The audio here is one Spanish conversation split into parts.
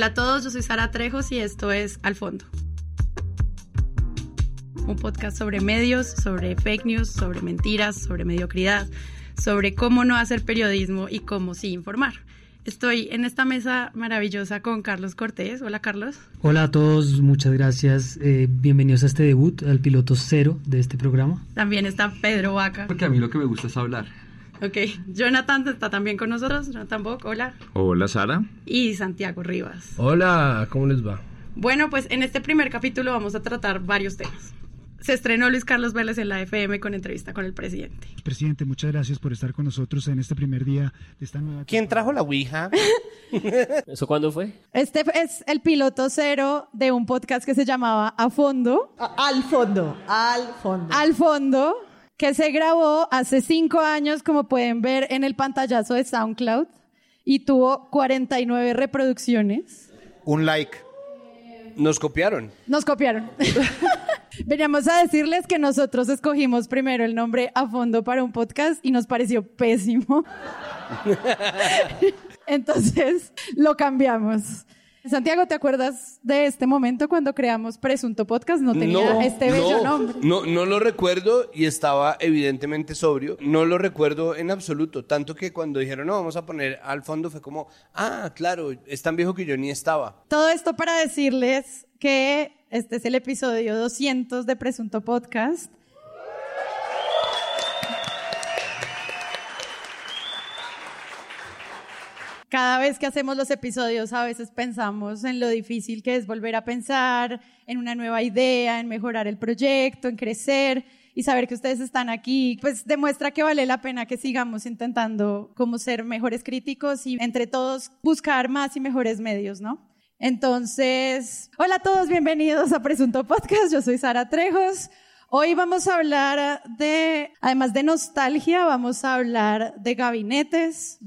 Hola a todos, yo soy Sara Trejos y esto es Al Fondo. Un podcast sobre medios, sobre fake news, sobre mentiras, sobre mediocridad, sobre cómo no hacer periodismo y cómo sí informar. Estoy en esta mesa maravillosa con Carlos Cortés. Hola Carlos. Hola a todos, muchas gracias. Eh, bienvenidos a este debut, al piloto cero de este programa. También está Pedro Vaca. Porque a mí lo que me gusta es hablar. Ok, Jonathan está también con nosotros. Jonathan Bock, hola. Hola Sara. Y Santiago Rivas. Hola, ¿cómo les va? Bueno, pues en este primer capítulo vamos a tratar varios temas se estrenó Luis Carlos Vélez en la FM con entrevista con el presidente. Presidente, muchas gracias por estar con nosotros en este primer día de esta nueva... ¿Quién trajo la Ouija? ¿Eso cuándo fue? Este es el piloto cero de un podcast que se llamaba A Fondo. al fondo, al fondo. Al fondo, que se grabó hace cinco años, como pueden ver en el pantallazo de SoundCloud, y tuvo 49 reproducciones. Un like. Nos copiaron. Nos copiaron. Veníamos a decirles que nosotros escogimos primero el nombre a fondo para un podcast y nos pareció pésimo. Entonces lo cambiamos. Santiago, ¿te acuerdas de este momento cuando creamos Presunto Podcast? No tenía este bello nombre. No, no lo recuerdo y estaba evidentemente sobrio. No lo recuerdo en absoluto. Tanto que cuando dijeron, no, vamos a poner al fondo, fue como, ah, claro, es tan viejo que yo ni estaba. Todo esto para decirles que este es el episodio 200 de Presunto Podcast. Cada vez que hacemos los episodios a veces pensamos en lo difícil que es volver a pensar, en una nueva idea, en mejorar el proyecto, en crecer y saber que ustedes están aquí, pues demuestra que vale la pena que sigamos intentando como ser mejores críticos y entre todos buscar más y mejores medios, ¿no? Entonces, hola a todos, bienvenidos a Presunto Podcast. Yo soy Sara Trejos. Hoy vamos a hablar de, además de nostalgia, vamos a hablar de gabinetes.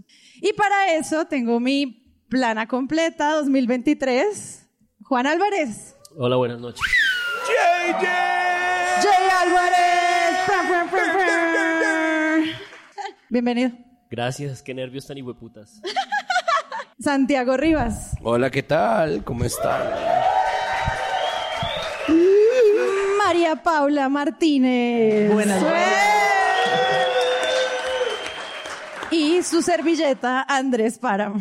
Y para eso tengo mi plana completa 2023. Juan Álvarez. Hola, buenas noches. ¡JJ! ¡Jay Álvarez! Bienvenido. Gracias, qué nervios tan hijueputas. Santiago Rivas. Hola, ¿qué tal? ¿Cómo están? María Paula Martínez. Buenas noches. Y su servilleta Andrés Páramo.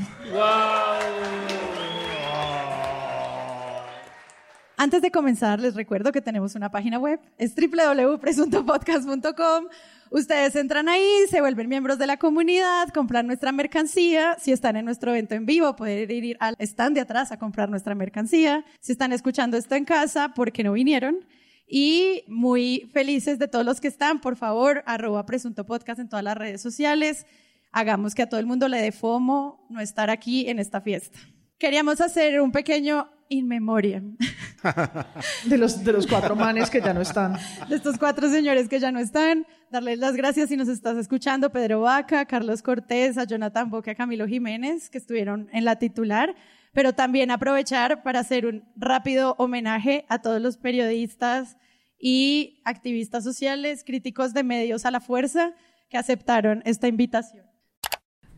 Antes de comenzar, les recuerdo que tenemos una página web, es www.presuntopodcast.com. Ustedes entran ahí, se vuelven miembros de la comunidad, compran nuestra mercancía. Si están en nuestro evento en vivo, pueden ir al stand de atrás a comprar nuestra mercancía. Si están escuchando esto en casa, porque no vinieron. Y muy felices de todos los que están, por favor, arroba presunto podcast en todas las redes sociales. Hagamos que a todo el mundo le dé fomo no estar aquí en esta fiesta. Queríamos hacer un pequeño in memoriam. De los, de los cuatro manes que ya no están. De estos cuatro señores que ya no están. Darles las gracias si nos estás escuchando. Pedro Vaca, Carlos Cortés, a Jonathan Boca, a Camilo Jiménez, que estuvieron en la titular. Pero también aprovechar para hacer un rápido homenaje a todos los periodistas y activistas sociales, críticos de medios a la fuerza, que aceptaron esta invitación.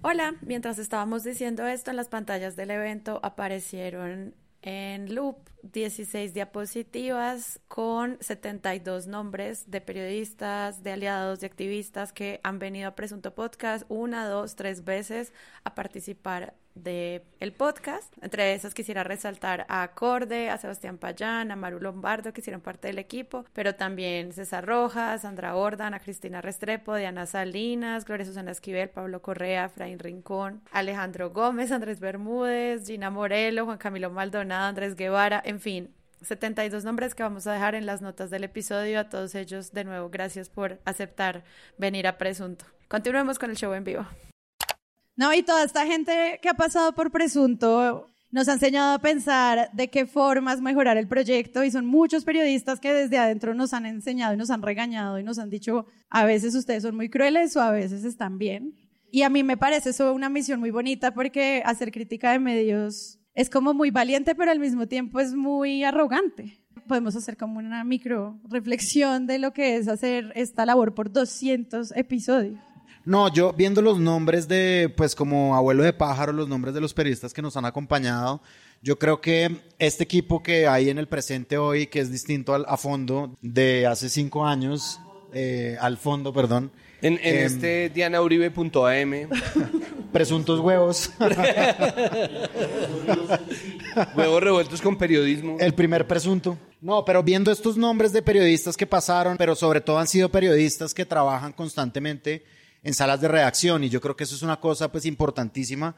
Hola, mientras estábamos diciendo esto en las pantallas del evento aparecieron en loop 16 diapositivas con 72 nombres de periodistas, de aliados, de activistas que han venido a Presunto Podcast una, dos, tres veces a participar del el podcast. Entre esas quisiera resaltar a Acorde, a Sebastián Payán, a Maru Lombardo, que hicieron parte del equipo, pero también César Rojas, Sandra Ordan, a Cristina Restrepo, Diana Salinas, Gloria Susana Esquivel, Pablo Correa, Fraín Rincón, Alejandro Gómez, Andrés Bermúdez, Gina Morelo, Juan Camilo Maldonado, Andrés Guevara, en fin, 72 nombres que vamos a dejar en las notas del episodio. A todos ellos, de nuevo, gracias por aceptar venir a Presunto. Continuemos con el show en vivo. No, y toda esta gente que ha pasado por Presunto nos ha enseñado a pensar de qué formas mejorar el proyecto y son muchos periodistas que desde adentro nos han enseñado y nos han regañado y nos han dicho, a veces ustedes son muy crueles o a veces están bien. Y a mí me parece eso una misión muy bonita porque hacer crítica de medios es como muy valiente, pero al mismo tiempo es muy arrogante. Podemos hacer como una micro reflexión de lo que es hacer esta labor por 200 episodios. No, yo viendo los nombres de, pues como abuelo de pájaro, los nombres de los periodistas que nos han acompañado, yo creo que este equipo que hay en el presente hoy, que es distinto al, a fondo de hace cinco años, eh, al fondo, perdón. En, en em, este dianauribe.am, Presuntos huevos. huevos revueltos con periodismo. El primer presunto. No, pero viendo estos nombres de periodistas que pasaron, pero sobre todo han sido periodistas que trabajan constantemente en salas de redacción y yo creo que eso es una cosa pues importantísima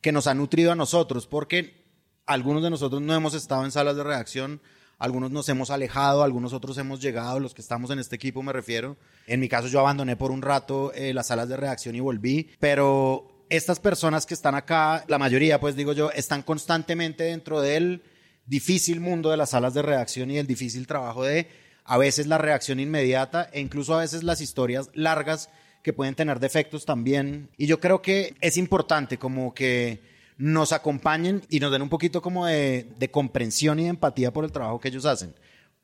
que nos ha nutrido a nosotros porque algunos de nosotros no hemos estado en salas de redacción, algunos nos hemos alejado, algunos otros hemos llegado, los que estamos en este equipo me refiero. En mi caso yo abandoné por un rato eh, las salas de redacción y volví, pero estas personas que están acá, la mayoría pues digo yo, están constantemente dentro del difícil mundo de las salas de redacción y el difícil trabajo de a veces la reacción inmediata e incluso a veces las historias largas que pueden tener defectos también. Y yo creo que es importante como que nos acompañen y nos den un poquito como de, de comprensión y de empatía por el trabajo que ellos hacen.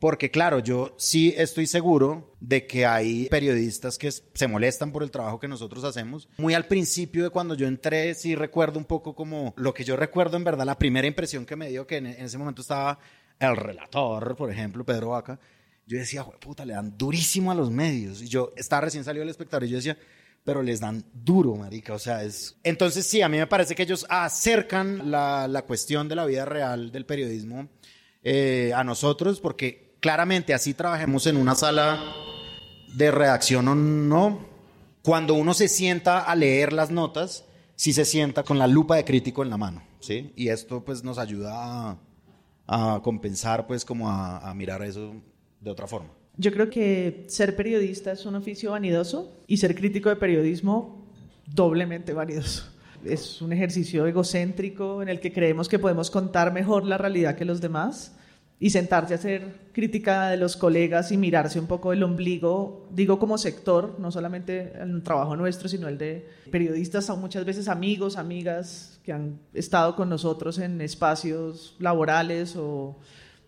Porque claro, yo sí estoy seguro de que hay periodistas que se molestan por el trabajo que nosotros hacemos. Muy al principio de cuando yo entré, sí recuerdo un poco como lo que yo recuerdo en verdad, la primera impresión que me dio que en, ese momento estaba el relator, por ejemplo, Pedro Vaca. Yo decía, "Jue puta, le dan durísimo a los medios. Y yo estaba recién salido del espectador y yo decía, pero les dan duro, marica. O sea, es... Entonces sí, a mí me parece que ellos acercan la, la cuestión de la vida real del periodismo eh, a nosotros, porque claramente así trabajemos en una sala de redacción o no, cuando uno se sienta a leer las notas, sí se sienta con la lupa de crítico en la mano, ¿sí? Y esto pues nos ayuda a, compensar, pues como a, a mirar eso de otra forma. Yo creo que ser periodista es un oficio vanidoso y ser crítico de periodismo doblemente vanidoso. Es un ejercicio egocéntrico en el que creemos que podemos contar mejor la realidad que los demás y sentarse a hacer crítica de los colegas y mirarse un poco el ombligo, digo como sector, no solamente el trabajo nuestro, sino el de periodistas, son muchas veces amigos, amigas que han estado con nosotros en espacios laborales o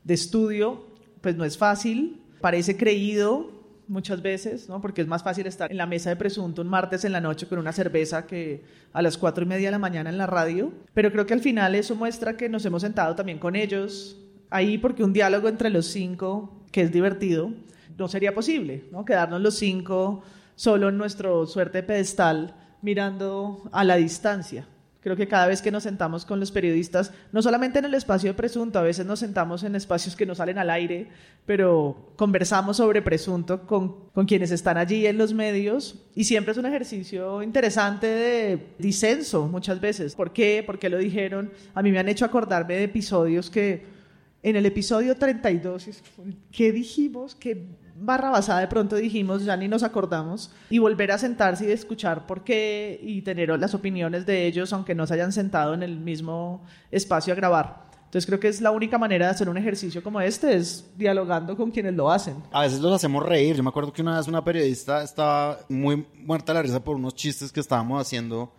de estudio, pues no es fácil, parece creído muchas veces, ¿no? porque es más fácil estar en la mesa de presunto un martes en la noche con una cerveza que a las cuatro y media de la mañana en la radio, pero creo que al final eso muestra que nos hemos sentado también con ellos ahí porque un diálogo entre los cinco, que es divertido, no sería posible, ¿no? quedarnos los cinco solo en nuestro suerte pedestal mirando a la distancia. Creo que cada vez que nos sentamos con los periodistas, no solamente en el espacio de presunto, a veces nos sentamos en espacios que no salen al aire, pero conversamos sobre presunto con, con quienes están allí en los medios y siempre es un ejercicio interesante de disenso muchas veces. ¿Por qué? ¿Por qué lo dijeron? A mí me han hecho acordarme de episodios que en el episodio 32, es- ¿qué dijimos? ¿Qué barra basada de pronto dijimos? Ya ni nos acordamos. Y volver a sentarse y escuchar por qué y tener las opiniones de ellos, aunque no se hayan sentado en el mismo espacio a grabar. Entonces creo que es la única manera de hacer un ejercicio como este, es dialogando con quienes lo hacen. A veces los hacemos reír. Yo me acuerdo que una vez una periodista estaba muy muerta de la risa por unos chistes que estábamos haciendo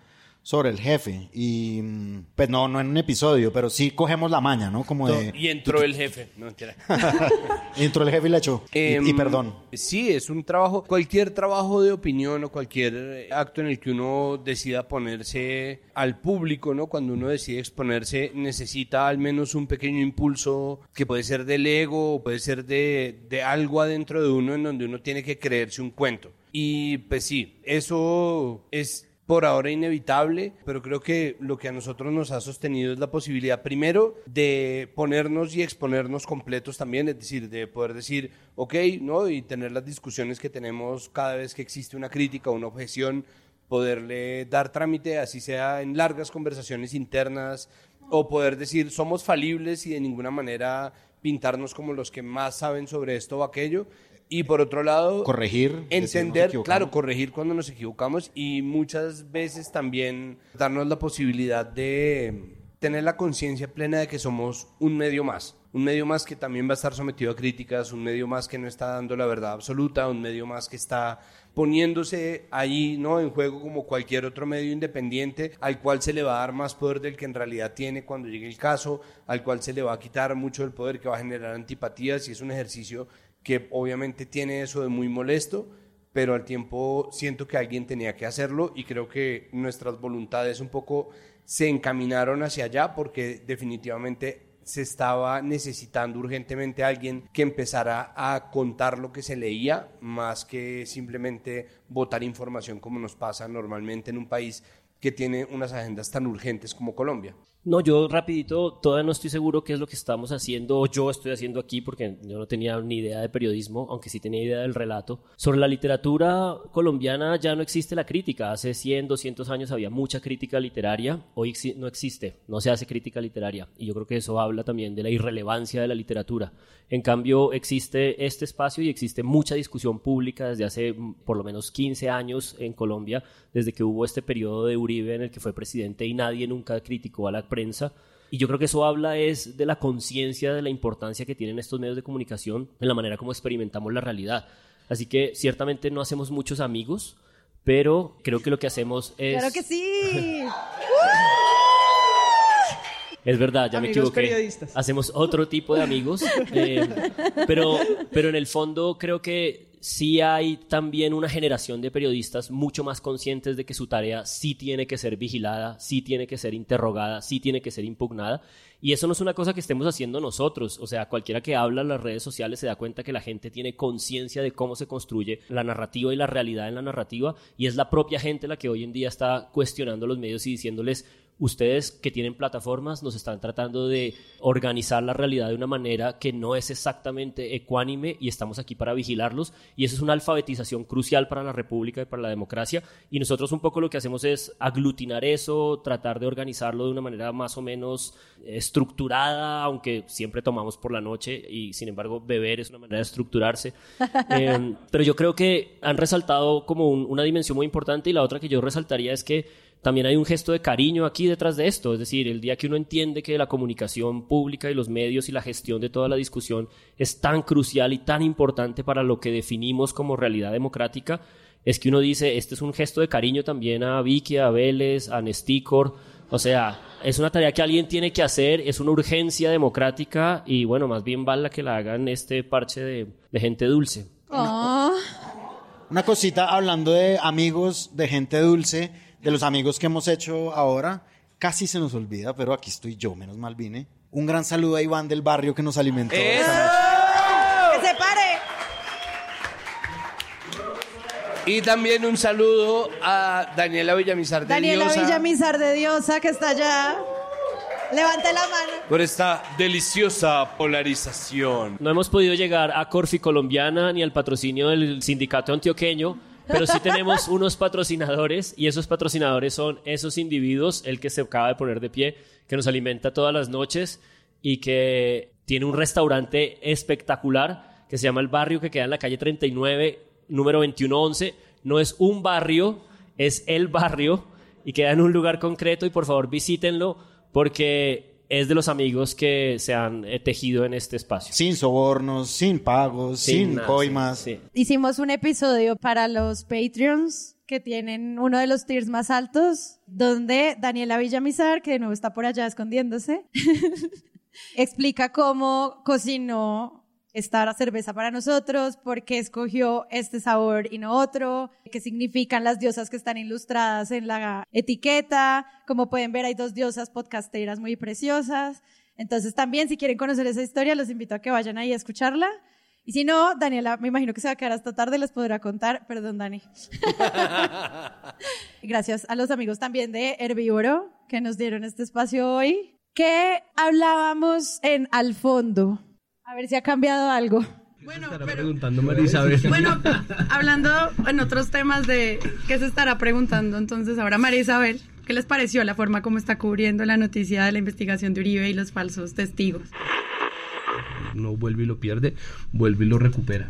sobre el jefe. Y mm, pues no, no en un episodio, pero sí cogemos la maña, ¿no? Como de... Y entró el jefe. No, mentira. Entró el jefe y le echó. Y- y, Em, perdón. Sí, es un trabajo, cualquier trabajo de opinión o cualquier eh, acto en el que uno decida ponerse al público, ¿no? Cuando uno decide exponerse, necesita al menos un pequeño impulso que puede ser del ego, o puede ser de, de algo adentro de uno en donde uno tiene que creerse un cuento. Y pues sí, eso es por ahora inevitable, pero creo que lo que a nosotros nos ha sostenido es la posibilidad, primero, de ponernos y exponernos completos también, es decir, de poder decir, ok, ¿no? Y tener las discusiones que tenemos cada vez que existe una crítica o una objeción, poderle dar trámite, así sea en largas conversaciones internas, o poder decir, somos falibles y de ninguna manera pintarnos como los que más saben sobre esto o aquello. Y por otro lado, Corregir, entender, claro, corregir cuando nos equivocamos y muchas veces también darnos la posibilidad de tener la conciencia plena de que somos un medio más, un medio más que también va a estar sometido a críticas, un medio más que no está dando la verdad absoluta, un medio más que está poniéndose ahí no en juego como cualquier otro medio independiente al cual se le va a dar más poder del que en realidad tiene cuando llegue el caso, al cual se le va a quitar mucho del poder que va a generar antipatías y es un ejercicio que obviamente tiene eso de muy molesto, pero al tiempo siento que alguien tenía que hacerlo y creo que nuestras voluntades un poco se encaminaron hacia allá porque definitivamente se estaba necesitando urgentemente alguien que empezara a contar lo que se leía más que simplemente votar información como nos pasa normalmente en un país que tiene unas agendas tan urgentes como Colombia. No, yo rapidito, todavía no estoy seguro qué es lo que estamos haciendo o yo estoy haciendo aquí porque yo no tenía ni idea de periodismo, aunque sí tenía idea del relato. Sobre la literatura colombiana ya no existe la crítica. Hace 100, 200 años había mucha crítica literaria, hoy no existe, no se hace crítica literaria. Y yo creo que eso habla también de la irrelevancia de la literatura. En cambio, existe este espacio y existe mucha discusión pública desde hace mm, por lo menos 15 años en Colombia, desde que hubo este periodo de Uribe en el que fue presidente y nadie nunca criticó a la prensa. Y yo creo que eso habla es de la conciencia de la importancia que tienen estos medios de comunicación en la manera como experimentamos la realidad. Así que ciertamente no hacemos muchos amigos, pero creo que lo que hacemos es... ¡Claro que sí! Es verdad, ya me equivoqué. Periodistas. Hacemos otro tipo de amigos, eh, pero, pero en el fondo creo que sí hay también una generación de periodistas mucho más conscientes de que su tarea sí tiene que ser vigilada, sí tiene que ser interrogada, sí tiene que ser impugnada. Y eso no es una cosa que estemos haciendo nosotros. O sea, cualquiera que habla en las redes sociales se da cuenta que la gente tiene conciencia de cómo se construye la narrativa y la realidad en la narrativa. Y es la propia gente la que hoy en día está cuestionando los medios y diciéndoles, ustedes que tienen plataformas nos están tratando de organizar la realidad de una manera que no es exactamente ecuánime y estamos aquí para vigilarlos y eso es una alfabetización crucial para la república y para la democracia y nosotros un poco lo que hacemos es aglutinar eso, tratar de organizarlo de una manera más o menos estructurada, aunque siempre tomamos por la noche y sin embargo beber es una manera de estructurarse. Em, pero yo creo que han resaltado como una dimensión muy importante y la otra que yo resaltaría es que también hay un gesto de cariño aquí detrás de esto. Es decir, el día que uno entiende que la comunicación pública y los medios y la gestión de toda la discusión es tan crucial y tan importante para lo que definimos como realidad democrática, es que uno dice, este es un gesto de cariño también a Vicky, a Vélez, a Nesticor. O sea, es una tarea que alguien tiene que hacer, es una urgencia democrática y bueno, más bien vale que la hagan este parche de, gente dulce. Una cosita hablando de amigos, de gente dulce de los amigos que hemos hecho ahora, casi se nos olvida, pero aquí estoy yo, menos mal vine. Un gran saludo a Iván del barrio que nos alimentó. ¡Que se pare! Y también un saludo a Daniela Villamizar de Daniela Diosa. Villamizar de Diosa, que está allá. Levante la mano. Por esta deliciosa polarización. No hemos podido llegar a Corfi Colombiana ni al patrocinio del sindicato antioqueño pero sí tenemos unos patrocinadores y esos patrocinadores son esos individuos, el que se acaba de poner de pie, que nos alimenta todas las noches y que tiene un restaurante espectacular que se llama El Barrio, que queda en la calle 39, número 2111. No es un barrio, es el barrio y queda en un lugar concreto y por favor visítenlo porque es de los amigos que se han eh, tejido en este espacio. Sin sobornos, sin pagos, sin, coimas. Hicimos un episodio para los Patreons que tienen uno de los tiers más altos, donde Daniela Villamizar, que de nuevo está por allá escondiéndose, explica cómo cocinó esta cerveza para nosotros, por qué escogió este sabor y no otro, qué significan las diosas que están ilustradas en la etiqueta. Como pueden ver, hay dos diosas podcasteras muy preciosas. Entonces también, si quieren conocer esa historia, los invito a que vayan ahí a escucharla. Y si no, Daniela, me imagino que se va a quedar hasta tarde, les podrá contar. Perdón, Dani. Gracias a los amigos también de Herbívoro que nos dieron este espacio hoy. Que hablábamos en Al Fondo a ver si ha cambiado algo. Bueno, preguntando Bueno, hablando en otros temas de qué se estará preguntando, entonces ahora María Isabel, ¿qué les pareció la forma como está cubriendo la noticia de la investigación de Uribe y los falsos testigos? No vuelve y lo pierde, vuelve y lo recupera.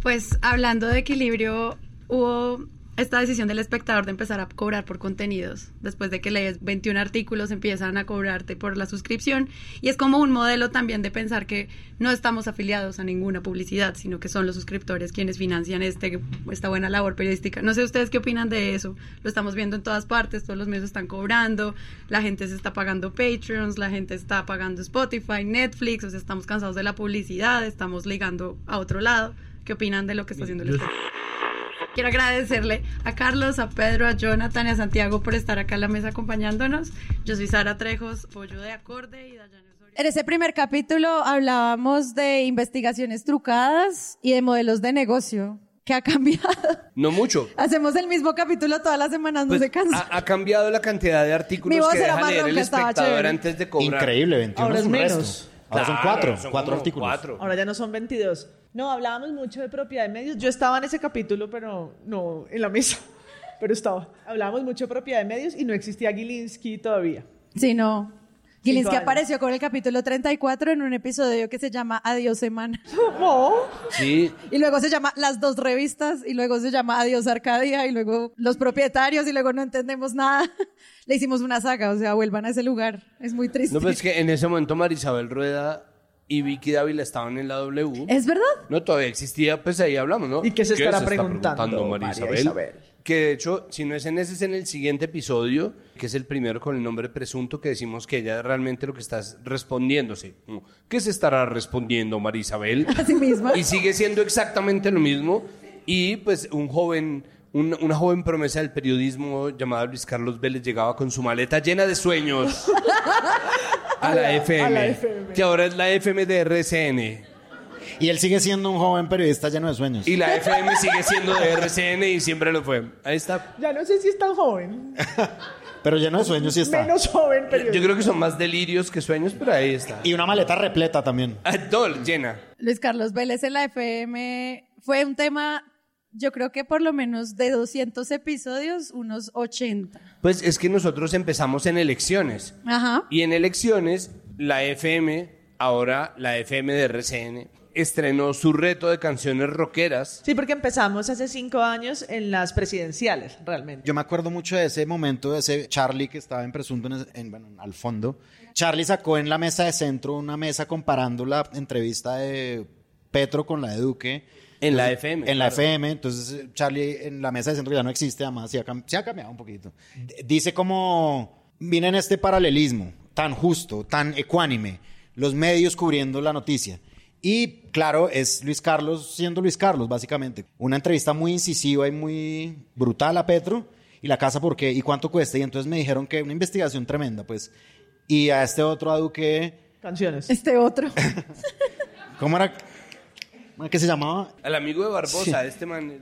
Pues hablando de equilibrio, hubo esta decisión del espectador de empezar a cobrar por contenidos. Después de que lees 21 artículos, empiezan a cobrarte por la suscripción. Y es como un modelo también de pensar que no estamos afiliados a ninguna publicidad, sino que son los suscriptores quienes financian este, esta buena labor periodística. No sé ustedes qué opinan de eso. Lo estamos viendo en todas partes, todos los medios están cobrando, la gente se está pagando Patreons, la gente está pagando Spotify, Netflix, o sea, estamos cansados de la publicidad, estamos ligando a otro lado. ¿Qué opinan de lo que está haciendo el espectador? Quiero agradecerle a Carlos, a Pedro, a Jonathan y a Santiago por estar acá en la mesa acompañándonos. Yo soy Sara Trejos, pollo de acorde y Dayana Osorio. En ese primer capítulo hablábamos de investigaciones trucadas y de modelos de negocio. ¿Qué ha cambiado? No mucho. Hacemos el mismo capítulo todas las semanas, no Pues, se cansa. ha, ha cambiado la cantidad de Mi artículos voz que era deja leer el espectador chévere. antes de cobrar. Increíble, 21 Ahora es menos. Ahora son Claro, cuatro, son cuatro artículos. cuatro. Ahora ya no son 22. No, hablábamos mucho de propiedad de medios. Yo estaba en ese capítulo, pero no en la mesa. Pero estaba. Hablábamos mucho de propiedad de medios y no existía Gilinski todavía. Sí, no. Gilinski apareció con el capítulo 34 en un episodio que se llama Adiós Semana. No. Sí, Y luego se llama Las dos revistas, y luego se llama Adiós Arcadia, y luego Los propietarios, y luego no entendemos nada. Le hicimos una saga, o sea, vuelvan a ese lugar. Es muy triste. no, pues que en ese momento Marisabel Rueda y Vicky Dávila estaban en la W. ¿Es verdad? No, todavía existía, pues ahí hablamos, ¿no? ¿Y qué se estará está preguntando María María Isabel? Isabel? Que de hecho, si no es en ese, es en el siguiente episodio, que es el primero con el nombre presunto, que decimos que ella realmente lo que está es respondiéndose. ¿Qué se estará respondiendo María Isabel? Así misma. Y sigue siendo exactamente lo mismo. Y pues un joven, un- una joven promesa del periodismo llamada Luis Carlos Vélez llegaba con su maleta llena de sueños a, la, FM, a la FM. que ahora es la FM de RCN. Y él sigue siendo un joven periodista lleno de sueños. Y la FM sigue siendo de RCN y siempre lo fue. Ahí está. Ya no sé si es tan joven. Pero lleno de sueños sí está. Menos joven, pero. Yo creo que son más delirios que sueños, pero ahí está. Y una maleta repleta también. Ah, todo llena. Luis Carlos Vélez en la FM fue un tema, yo creo que por lo menos de 200 episodios, unos 80. Pues es que nosotros empezamos en elecciones. Ajá. Y en elecciones, la FM, ahora la FM de RCN, estrenó su reto de canciones rockeras. Sí, porque empezamos hace cinco años en las presidenciales, realmente. Yo me acuerdo mucho de ese momento, de ese Charlie que estaba en presunto, en, bueno, al fondo. Charlie sacó en la mesa de centro una mesa comparando la entrevista de Petro con la de Duque. En la FM, En la claro. FM. Entonces, eh, Charlie en la mesa de centro ya no existe, además, sí ha, cam- sí ha cambiado un poquito. D- Dice como, miren este paralelismo tan justo, tan ecuánime, los medios cubriendo la noticia. Y claro, es Luis Carlos siendo Luis Carlos, básicamente. Una entrevista muy incisiva y muy brutal a Petro. Y la casa, ¿por qué? ¿Y cuánto cuesta? Y entonces me dijeron que una investigación tremenda, pues. Y a este otro a Duque, Canciones. Este otro. ¿cómo era? ¿Cómo era que se llamaba? Al amigo de Barbosa, este man.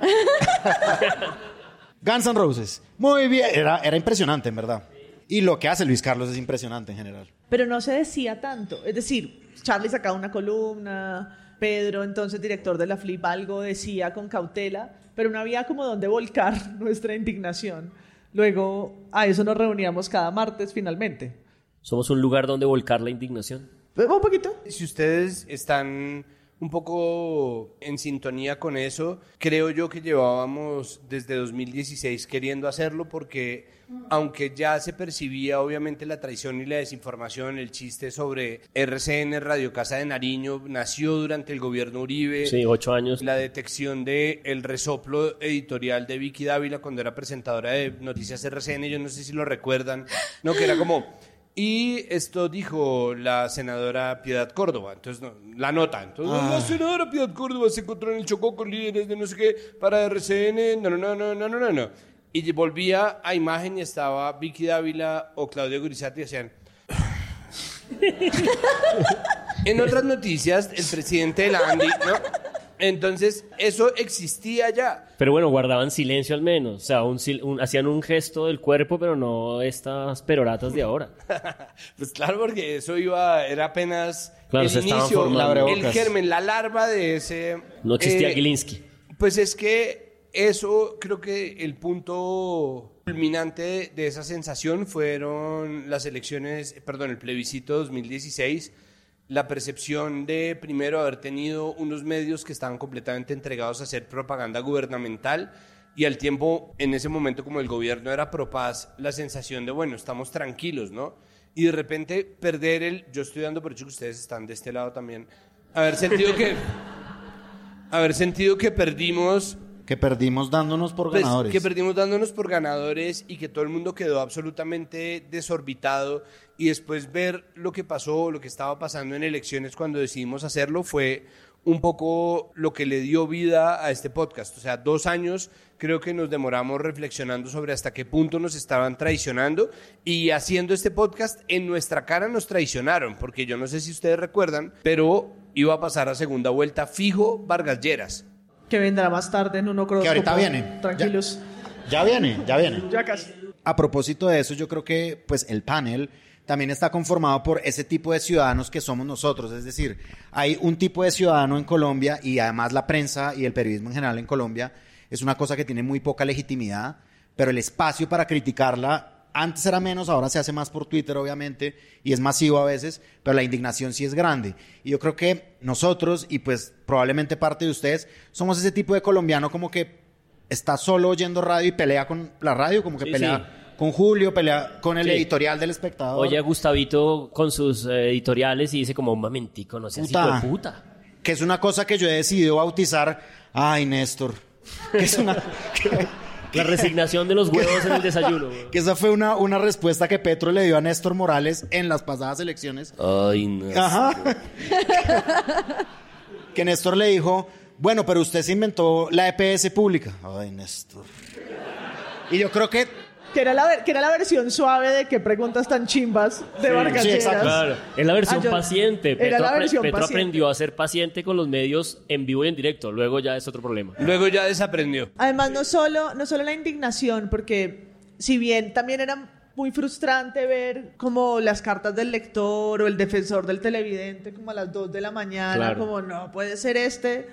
Guns N' Roses. Muy bien. Era, era impresionante, en verdad. Y lo que hace Luis Carlos es impresionante en general. Pero no se decía tanto. Es decir, Charlie sacaba una columna, Pedro, entonces director de la Flip, algo decía con cautela, pero no había como donde volcar nuestra indignación. Luego a eso nos reuníamos cada martes finalmente. Somos un lugar donde volcar la indignación. Pues, Un poquito. Si ustedes están un poco en sintonía con eso, creo yo que llevábamos desde 2016 queriendo hacerlo porque aunque ya se percibía obviamente la traición y la desinformación, el chiste sobre RCN Radio Casa de Nariño nació durante el gobierno Uribe. Sí, ocho años. La detección de el resoplo editorial de Vicky Dávila cuando era presentadora de Noticias RCN, yo no sé si lo recuerdan, no, que era como, y esto dijo la senadora Piedad Córdoba, entonces no, la nota. Entonces, ah. la senadora Piedad Córdoba se encontró en el Chocó con líderes de no sé qué para RCN, no, no, no, no, no, no, no. Y volvía a imagen y estaba Vicky Dávila o Claudio Grisati y hacían... en otras noticias, el presidente de la ANDI. Entonces, eso existía ya. Pero bueno, guardaban silencio al menos. O sea, un sil- un- hacían un gesto del cuerpo, pero no estas peroratas de ahora. Pues claro, porque eso iba, era apenas Claro, el inicio, el germen, la larva de ese... No existía eh, Gilinski. Pues es que eso, creo que el punto culminante de esa sensación fueron las elecciones, perdón, el plebiscito 2016, la percepción de primero haber tenido unos medios que estaban completamente entregados a hacer propaganda gubernamental y al tiempo, en ese momento como el gobierno era propaz, la sensación de, bueno, estamos tranquilos, ¿no? Y de repente perder el, yo estoy dando por hecho que ustedes están de este lado también, haber sentido que haber sentido que perdimos Que perdimos dándonos por pues, ganadores. que perdimos dándonos por ganadores y que todo el mundo quedó absolutamente desorbitado y después ver lo que pasó, lo que estaba pasando en elecciones cuando decidimos hacerlo fue un poco lo que le dio vida a este podcast. O sea, dos años creo que nos demoramos reflexionando sobre hasta qué punto nos estaban traicionando y haciendo este podcast en nuestra cara nos traicionaron, porque yo no sé si ustedes recuerdan, pero iba a pasar a segunda vuelta fijo Vargas Lleras. Que vendrá más tarde en uno Que ahorita viene. Tranquilos. Ya viene, ya viene. Ya casi. A propósito de eso, yo creo que pues el panel también está conformado por ese tipo de ciudadanos que somos nosotros. Es decir, hay un tipo de ciudadano en Colombia y además la prensa y el periodismo en general en Colombia es una cosa que tiene muy poca legitimidad, pero el espacio para criticarla antes era menos, ahora se hace más por Twitter, obviamente, y es masivo a veces, pero la indignación sí es grande. Y yo creo que nosotros, y pues probablemente parte de ustedes, somos ese tipo de colombiano como que está solo oyendo radio y pelea con la radio, como que Sí, pelea con Julio, pelea con el Sí. editorial del espectador. Oye a Gustavito con sus eh, editoriales y dice como un momentico, no seas Puta. hijo de puta. que es una cosa que yo he decidido bautizar. Ay, Néstor. Que es una. que- La resignación de los huevos en el desayuno. güey. que esa fue una, una respuesta que Petro le dio a Néstor Morales en las pasadas elecciones. Ay, no. Ajá. que Néstor le dijo, bueno, pero usted se inventó la EPS pública. Ay, Néstor. Y yo creo que Que era, la, que era la versión suave de qué preguntas tan chimbas de Vargas sí, exacto. Claro, es la versión Ah, yo- paciente. era Petro, la apre- versión Petro paciente. aprendió a ser paciente con los medios en vivo y en directo. Luego ya es otro problema. Luego ya desaprendió. Además, no solo, no solo la indignación, porque si bien también era muy frustrante ver como las cartas del lector o el defensor del televidente como a las 2 de la mañana, Claro. como no puede ser este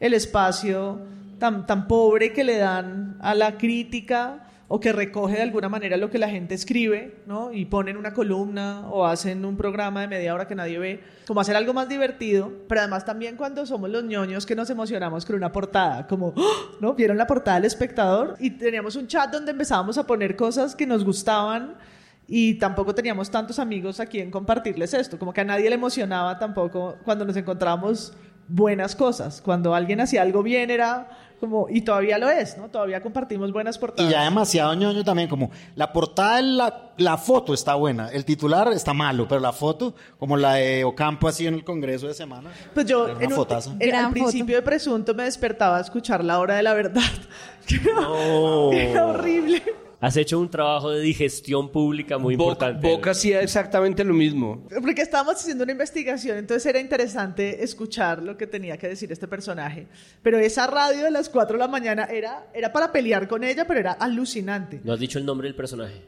el espacio tan, tan pobre que le dan a la crítica o que recoge de alguna manera lo que la gente escribe, ¿no? Y ponen una columna o hacen un programa de media hora que nadie ve, como hacer algo más divertido, pero además también cuando somos los ñoños que nos emocionamos con una portada, como, ¡oh! ¿no? Vieron la portada del espectador y teníamos un chat donde empezábamos a poner cosas que nos gustaban y tampoco teníamos tantos amigos a quien compartirles esto, como que a nadie le emocionaba tampoco cuando nos encontrábamos buenas cosas, cuando alguien hacía algo bien era como, y todavía lo es, ¿no? Todavía compartimos buenas portadas. Y ya demasiado ñoño también, como la portada, la, la foto está buena, el titular está malo, pero la foto, como la de Ocampo así en el Congreso de semana. Pues yo Era una en un- en- foto. principio de presunto me despertaba a escuchar la hora de la verdad. No. Era horrible. Has hecho un trabajo de digestión pública muy Bo- importante. Boca hacía exactamente lo mismo. Porque estábamos haciendo una investigación, entonces era interesante escuchar lo que tenía que decir este personaje. Pero esa radio de las 4 de la mañana era, era para pelear con ella, pero era alucinante. No has dicho el nombre del personaje.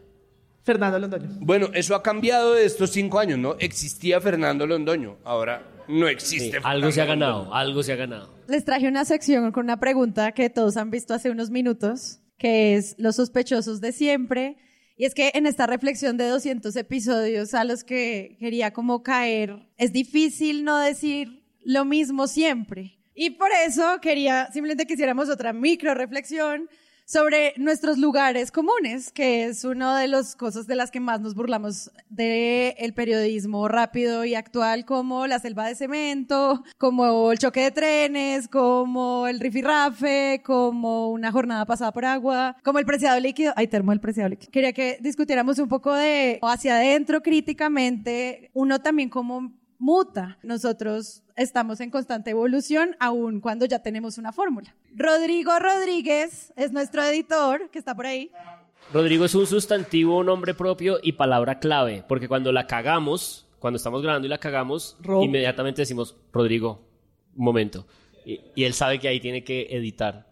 Fernando Londoño. Bueno, eso ha cambiado de estos cinco años, ¿no? Existía Fernando Londoño, ahora no Sí, existe. algo se ha ganado, Londoño. algo se ha ganado. Les traje una sección con una pregunta que todos han visto hace unos minutos, que es los sospechosos de siempre. Y es que en esta reflexión de 200 episodios a los que quería como caer, es difícil no decir lo mismo siempre. Y por eso quería simplemente que hiciéramos otra micro reflexión sobre nuestros lugares comunes, que es una de las cosas de las que más nos burlamos del periodismo rápido y actual, como la selva de cemento, como el choque de trenes, como el rifirrafe, como una jornada pasada por agua, como el preciado líquido. Ay, termo el preciado líquido. Quería que discutiéramos un poco de hacia adentro críticamente, uno también como muta. Nosotros estamos en constante evolución, aun cuando ya tenemos una fórmula. Rodrigo Rodríguez es nuestro editor, que está por ahí. Rodrigo es un sustantivo, nombre propio y palabra clave, porque cuando la cagamos, cuando estamos grabando y la cagamos, Ro- inmediatamente decimos, Rodrigo, un momento. Y, y él sabe que ahí tiene que editar.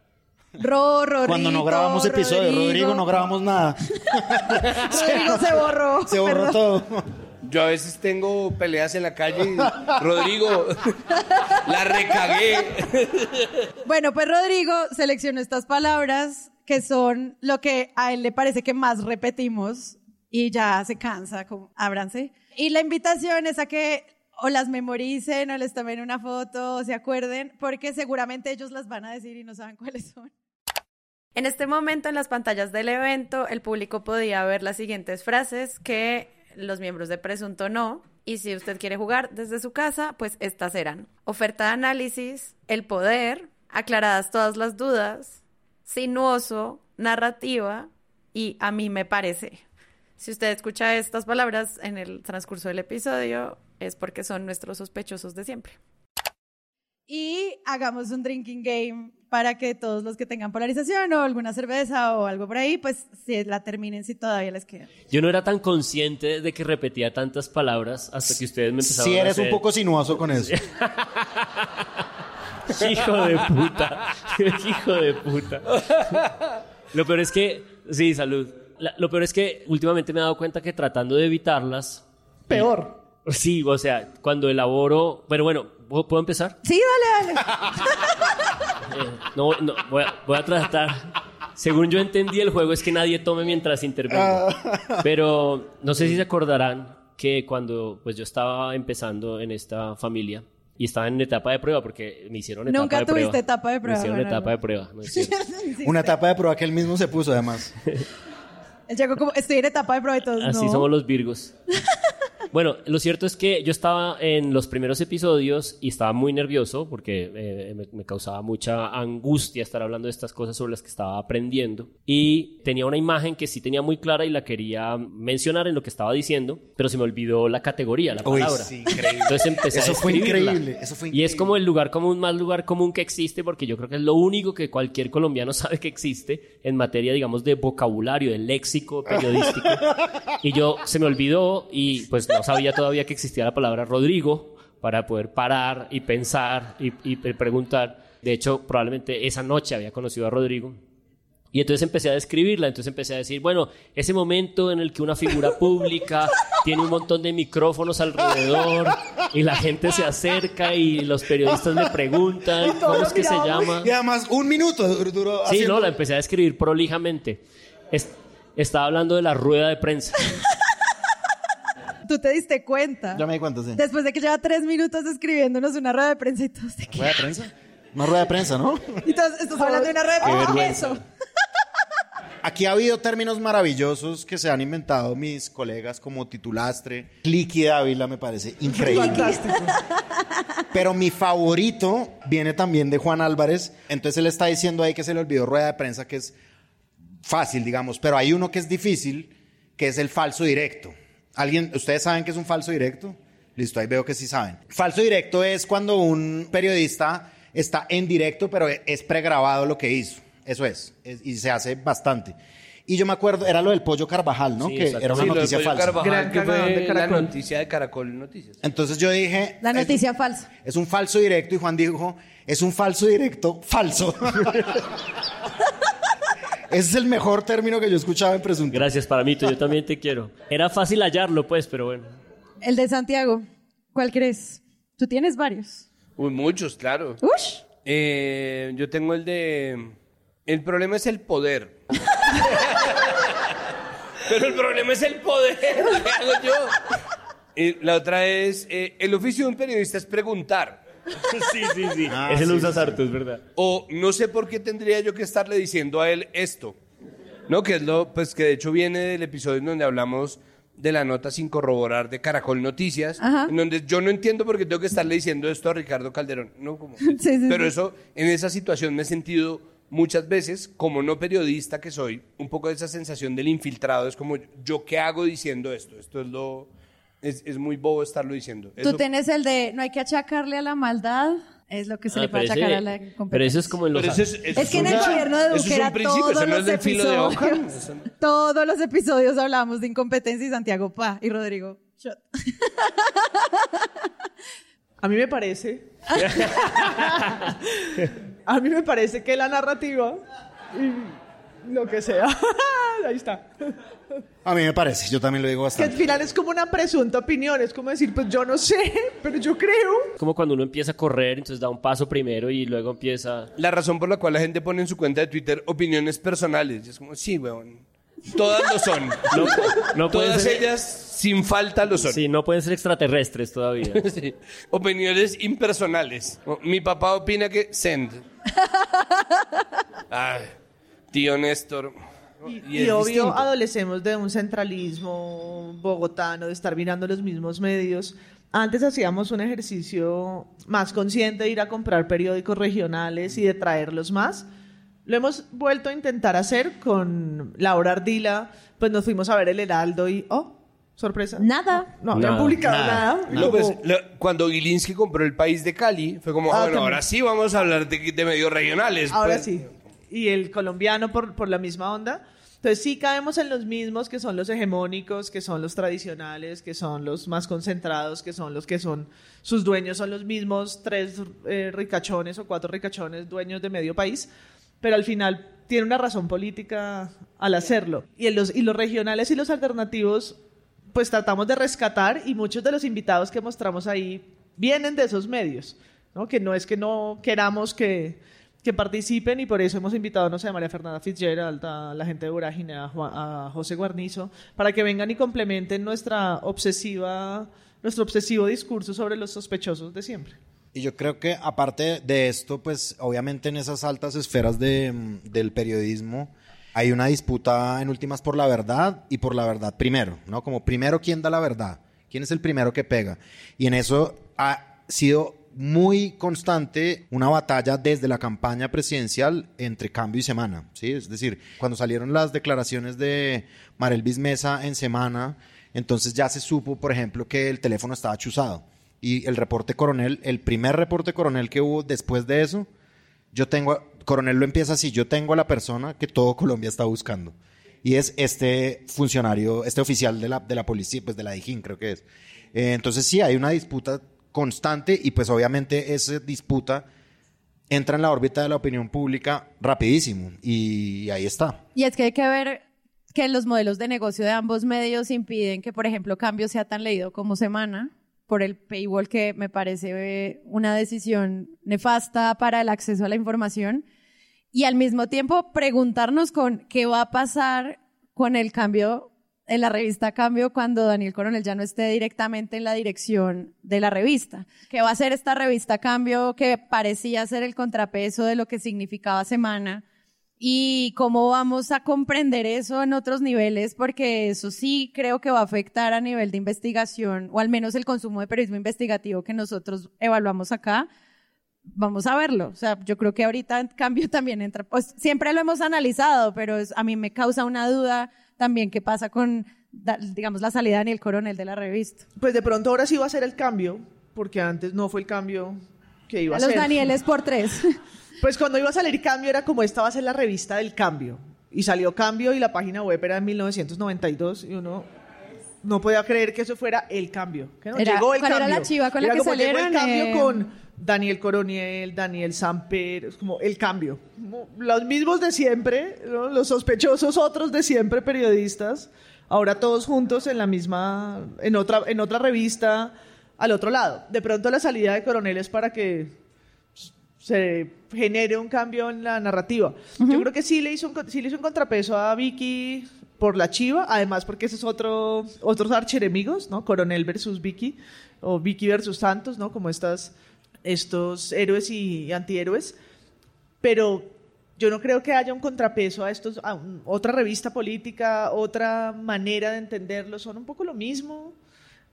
Ro, Rodrigo, Cuando no grabamos episodios, Rodrigo, no grabamos nada. Rodrigo se borró. Se borró Perdón. todo. Yo a veces tengo peleas en la calle y, Rodrigo, la recagué. Bueno, pues Rodrigo seleccionó estas palabras que son lo que a él le parece que más repetimos y ya se cansa, como, ábranse. Y la invitación es a que o las memoricen o les tomen una foto o se acuerden, porque seguramente ellos las van a decir y no saben cuáles son. En este momento, en las pantallas del evento, el público podía ver las siguientes frases que los miembros de Presunto no. Y si usted quiere jugar desde su casa, pues estas eran. Oferta de análisis, el poder, aclaradas todas las dudas, sinuoso, narrativa y a mí me parece. Si usted escucha estas palabras en el transcurso del episodio, es porque son nuestros sospechosos de siempre. y hagamos un drinking game para que todos los que tengan polarización o alguna cerveza o algo por ahí, pues se la terminen si todavía les queda. Yo no era tan consciente de que repetía tantas palabras hasta que ustedes me empezaron Si a eres un hacer- poco sinuoso con eso. Hijo de puta. Hijo de puta. Lo peor es que, sí, salud. La- lo peor es que últimamente me he dado cuenta que tratando de evitarlas, Peor. Sí, o sea, cuando elaboro, pero bueno, ¿puedo empezar? Sí, dale, dale. Eh, no, no, voy a, voy a tratar. Según yo entendí el juego es que nadie tome mientras intervengo. Pero no sé si se acordarán que cuando pues yo estaba empezando en esta familia y estaba en etapa de prueba porque me hicieron etapa Nunca de prueba. tuviste etapa de prueba, Me hicieron etapa de prueba. no. Una etapa de prueba que él mismo se puso, además. Él llegó como, estoy en etapa de prueba y todos, Así no. somos los Virgos. Bueno, lo cierto es que yo estaba en los primeros episodios y estaba muy nervioso porque eh, me, me causaba mucha angustia estar hablando de estas cosas sobre las que estaba aprendiendo. Y tenía una imagen que sí tenía muy clara y la quería mencionar en lo que estaba diciendo, pero se me olvidó la categoría, la Uy, palabra. sí, increíble. Entonces empecé Eso a fue increíble, eso fue Y es increíble. como el lugar común, más lugar común que existe, porque yo creo que es lo único que cualquier colombiano sabe que existe en materia, digamos, de vocabulario, de léxico periodístico. Y yo se me olvidó y pues no sabía todavía que existía la palabra Rodrigo para poder parar y pensar y, y pre- preguntar. De hecho, probablemente esa noche había conocido a Rodrigo. Y entonces empecé a describirla, entonces empecé a decir, bueno, ese momento en el que una figura pública tiene un montón de micrófonos alrededor y la gente se acerca y los periodistas le preguntan, ¿cómo es que se llama? Y además, un minuto dur- duró Sí, haciendo- no, la empecé a describir prolijamente. Es- estaba hablando de la rueda de prensa. Tú te diste cuenta. Ya me di cuenta, sí. Después de que lleva tres minutos escribiéndonos una rueda de prensa y todos qué. ¿Rueda de prensa? Una rueda de prensa, ¿no? Y todos, estás hablando de una rueda de Qué prensa. vergüenza. Eso. Aquí ha habido términos maravillosos que se han inventado mis colegas como titulastre. Clicky Dávila me parece increíble. Fantástico. Pero mi favorito viene también de Juan Álvarez. Entonces él está diciendo ahí que se le olvidó rueda de prensa, que es fácil, digamos. Pero hay uno que es difícil, que es el falso directo. ¿Alguien, ¿Ustedes saben qué es un falso directo? Listo, ahí veo que sí saben. Falso directo es cuando un periodista está en directo, pero es pregrabado lo que hizo. Eso es. es- y se hace bastante. Y yo me acuerdo, era lo del pollo Carvajal, ¿no? Sí, que era una Sí, noticia Pollo falsa. Carvajal, Gran que fue de la noticia de Caracol Noticias. Entonces yo dije... La es- noticia falsa. es un falso directo y Juan dijo, es un falso directo falso. Ese es el mejor término que yo escuchaba en Presunto. Gracias, para mí, yo también te quiero. Era fácil hallarlo, pues, pero bueno. El de Santiago. ¿Cuál crees? Tú tienes varios. Uy, muchos, claro. Ush. Eh, yo tengo el de... El problema es el poder. Pero el problema es el poder. ¿Qué hago yo? Y la otra es... eh, el oficio de un periodista es preguntar. Sí, sí, sí. Ah, Ese lo sí, usas sí, harto, es verdad. O no sé por qué tendría yo que estarle diciendo a él esto. ¿No? Que es lo, pues que de hecho viene del episodio en donde hablamos de la nota sin corroborar de Caracol Noticias, Ajá. en donde yo no entiendo por qué tengo que estarle diciendo esto a Ricardo Calderón. No, como, Sí, sí, pero sí. eso, en esa situación me he sentido muchas veces, como no periodista que soy, un poco de esa sensación del infiltrado. Es como, ¿yo qué hago diciendo esto? Esto es lo... Es, es muy bobo estarlo diciendo. Tú Eso- tienes el de no hay que achacarle a la maldad. Es lo que se Ah, le puede pero achacar ese- a la Pero eso competencia. es como en los... pero ese es, eso Es que en el una- gobierno de eso Duque era todos eso no es los del filo de hoja. episodios. Eso- Todos los episodios hablábamos de incompetencia y Santiago pa y Rodrigo. shot. A mí me parece. a mí me parece que la narrativa. y lo que sea. Ahí está. A mí me parece, yo también lo digo Que al bastante. final es como una presunta opinión. Es como decir, pues yo no sé, pero yo creo. Como cuando uno empieza a correr, entonces da un paso primero y luego empieza... La razón por la cual la gente pone en su cuenta de Twitter opiniones personales. Y es como, sí, weón. Todas lo son. No, Todas ser- ellas, sin falta, lo son. Sí, no pueden ser extraterrestres todavía. Sí. Opiniones impersonales. Mi papá opina que send. Ay, tío Néstor. Y, Y es obvio, distinto. adolecemos de un centralismo bogotano, de estar mirando los mismos medios. Antes hacíamos un ejercicio más consciente de ir a comprar periódicos regionales y de traerlos más. Lo hemos vuelto a intentar hacer con Laura Ardila. Pues nos fuimos a ver el Heraldo y, oh, ¿Sorpresa? Nada. No, no han publicado nada. No, pues, lo- cuando Gilinski compró el país de Cali, fue como, Ah, bueno, también. ahora sí vamos a hablar de, de medios regionales. Ahora pues. sí. Y el colombiano por, por la misma onda. Entonces sí caemos en los mismos que son los hegemónicos, que son los tradicionales, que son los más concentrados, que son los que son, sus dueños son los mismos tres eh, ricachones o cuatro ricachones dueños de medio país, pero al final tiene una razón política al hacerlo. Y, en los, y los regionales y los alternativos pues tratamos de rescatar y muchos de los invitados que mostramos ahí vienen de esos medios, ¿no? Que no es que no queramos que, que participen y por eso hemos invitado, no sé, a María Fernanda Fitzgerald, a la gente de Vorágine, a, José Guarnizo, para que vengan y complementen nuestra obsesiva, nuestro obsesivo discurso sobre los sospechosos de siempre. Y yo creo que aparte de esto, pues obviamente en esas altas esferas de, mm, del periodismo hay una disputa en últimas por la verdad y por la verdad primero, ¿no? Como primero quién da la verdad, quién es el primero que pega. Y en eso ha sido muy constante una batalla desde la campaña presidencial entre cambio y semana, ¿sí? Es decir, cuando salieron las declaraciones de Marelvis Mesa en semana, entonces ya se supo, por ejemplo, que el teléfono estaba chuzado. Y el reporte coronel, el primer reporte coronel que hubo después de eso, yo tengo, coronel lo empieza así, yo tengo a la persona que todo Colombia está buscando. Y es este funcionario, este oficial de la, de la policía, pues de la DIJÍN creo que es. Eh, entonces sí, hay una disputa constante y pues obviamente esa disputa entra en la órbita de la opinión pública rapidísimo y ahí está. Y es que hay que ver que los modelos de negocio de ambos medios impiden que, por ejemplo, Cambio sea tan leído como Semana por el paywall que me parece eh, una decisión nefasta para el acceso a la información y al mismo tiempo preguntarnos con qué va a pasar con el cambio en la revista Cambio cuando Daniel Coronel ya no esté directamente en la dirección de la revista. ¿Qué va a hacer esta revista Cambio que parecía ser el contrapeso de lo que significaba Semana? y cómo vamos a comprender eso en otros niveles, porque eso sí creo que va a afectar a nivel de investigación, o al menos el consumo de periodismo investigativo que nosotros evaluamos acá. Vamos a verlo. O sea, yo creo que ahorita en cambio también entra, pues siempre lo hemos analizado, pero a mí me causa una duda también qué pasa con, digamos, la salida de Daniel Coronel de la revista. Pues de pronto ahora sí va a ser el cambio, porque antes no fue el cambio que iba a, A los. Danieles por tres. Pues cuando iba a salir Cambio era como esta va a ser la revista del cambio. Y salió Cambio y la página web era en 1992 y uno no podía creer que eso fuera el cambio. Que no, Era- llegó el ¿cuál era cambio. la chiva con la que como llegó el cambio Eh, con Daniel Coroniel, Daniel Samper, es como el cambio. Los mismos de siempre, ¿no? los sospechosos otros de siempre periodistas, ahora todos juntos en la misma, en otra, en otra revista al otro lado. De pronto la salida de Coronel es para que se genere un cambio en la narrativa. Yo creo que sí le, hizo un, sí le hizo un contrapeso a Vicky por la chiva, además porque esos otro, otros archenemigos, ¿no? Coronel versus Vicky, o Vicky versus Santos, ¿no? Como estas, estos héroes y antihéroes. Pero yo no creo que haya un contrapeso a estos, a un- otra revista política, otra manera de entenderlo, son un poco lo mismo,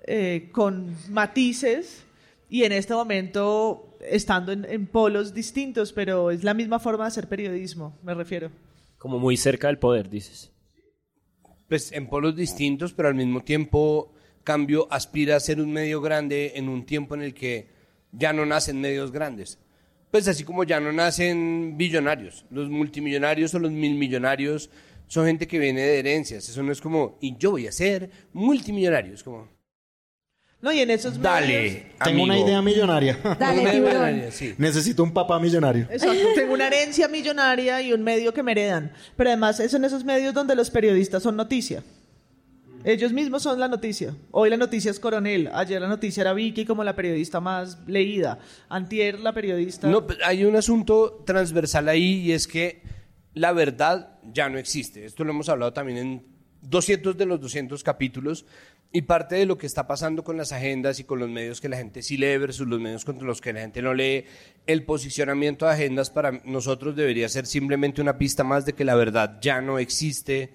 eh, con matices y en este momento estando en, en polos distintos, pero es la misma forma de hacer periodismo, me refiero. Como muy cerca del poder, dices. Pues en polos distintos, pero al mismo tiempo Cambio aspira a ser un medio grande en un tiempo en el que ya no nacen medios grandes. Pues así como ya no nacen billonarios, los multimillonarios o los milmillonarios son gente que viene de herencias. Eso no es como, y yo voy a ser multimillonario. Es como, No, y en esos medios- dale, Tengo una idea millonaria. Dale, Una tiburón. millonaria, sí. Necesito un papá millonario. Exacto, tengo una herencia millonaria y un medio que me heredan. Pero además es en esos medios donde los periodistas son noticia. Ellos mismos son la noticia. Hoy la noticia es Coronel, ayer la noticia era Vicky como la periodista más leída, antier la periodista... No, pero hay un asunto transversal ahí y es que la verdad ya no existe. Esto lo hemos hablado también en 200 de los 200 capítulos y parte de lo que está pasando con las agendas y con los medios que la gente sí lee versus los medios contra los que la gente no lee, el posicionamiento de agendas para nosotros debería ser simplemente una pista más de que la verdad ya no existe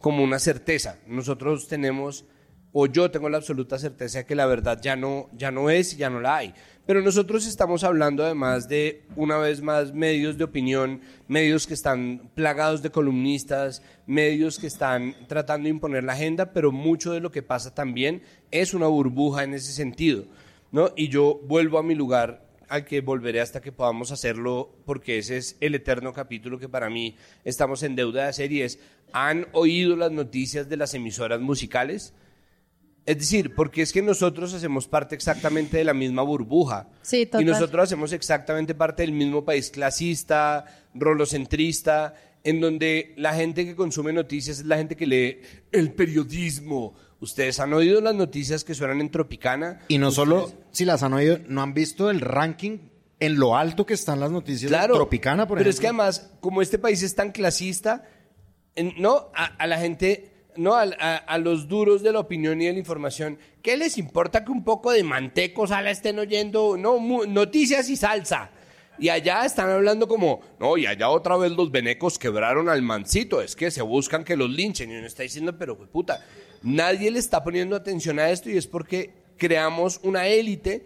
como una certeza. Nosotros tenemos o yo tengo la absoluta certeza de que la verdad ya no, ya no es y ya no la hay. Pero nosotros estamos hablando además de, una vez más, medios de opinión, medios que están plagados de columnistas, medios que están tratando de imponer la agenda, pero mucho de lo que pasa también es una burbuja en ese sentido. ¿no? Y yo vuelvo a mi lugar al que volveré hasta que podamos hacerlo, porque ese es el eterno capítulo que para mí estamos en deuda de hacer y es, ¿han oído las noticias de las emisoras musicales? Es decir, porque es que nosotros hacemos parte exactamente de la misma burbuja. Sí, total. Y nosotros hacemos exactamente parte del mismo país clasista, rolocentrista, en donde la gente que consume noticias es la gente que lee el periodismo. Ustedes han oído las noticias que suenan en Tropicana. Y no Ustedes- solo si las han oído, no han visto el ranking en lo alto que están las noticias Claro, de Tropicana, por pero es que ejemplo. además, como este país es tan clasista, en- no a, a la gente, no a, a- a los duros de la opinión y de la información, ¿qué les importa que un poco de manteco sala estén oyendo? No, mu- noticias y salsa. Y allá están hablando como, no, y allá otra vez los venecos quebraron al mancito, es que se buscan que los linchen. Y uno está diciendo, pero puta, nadie le está poniendo atención a esto y es porque creamos una élite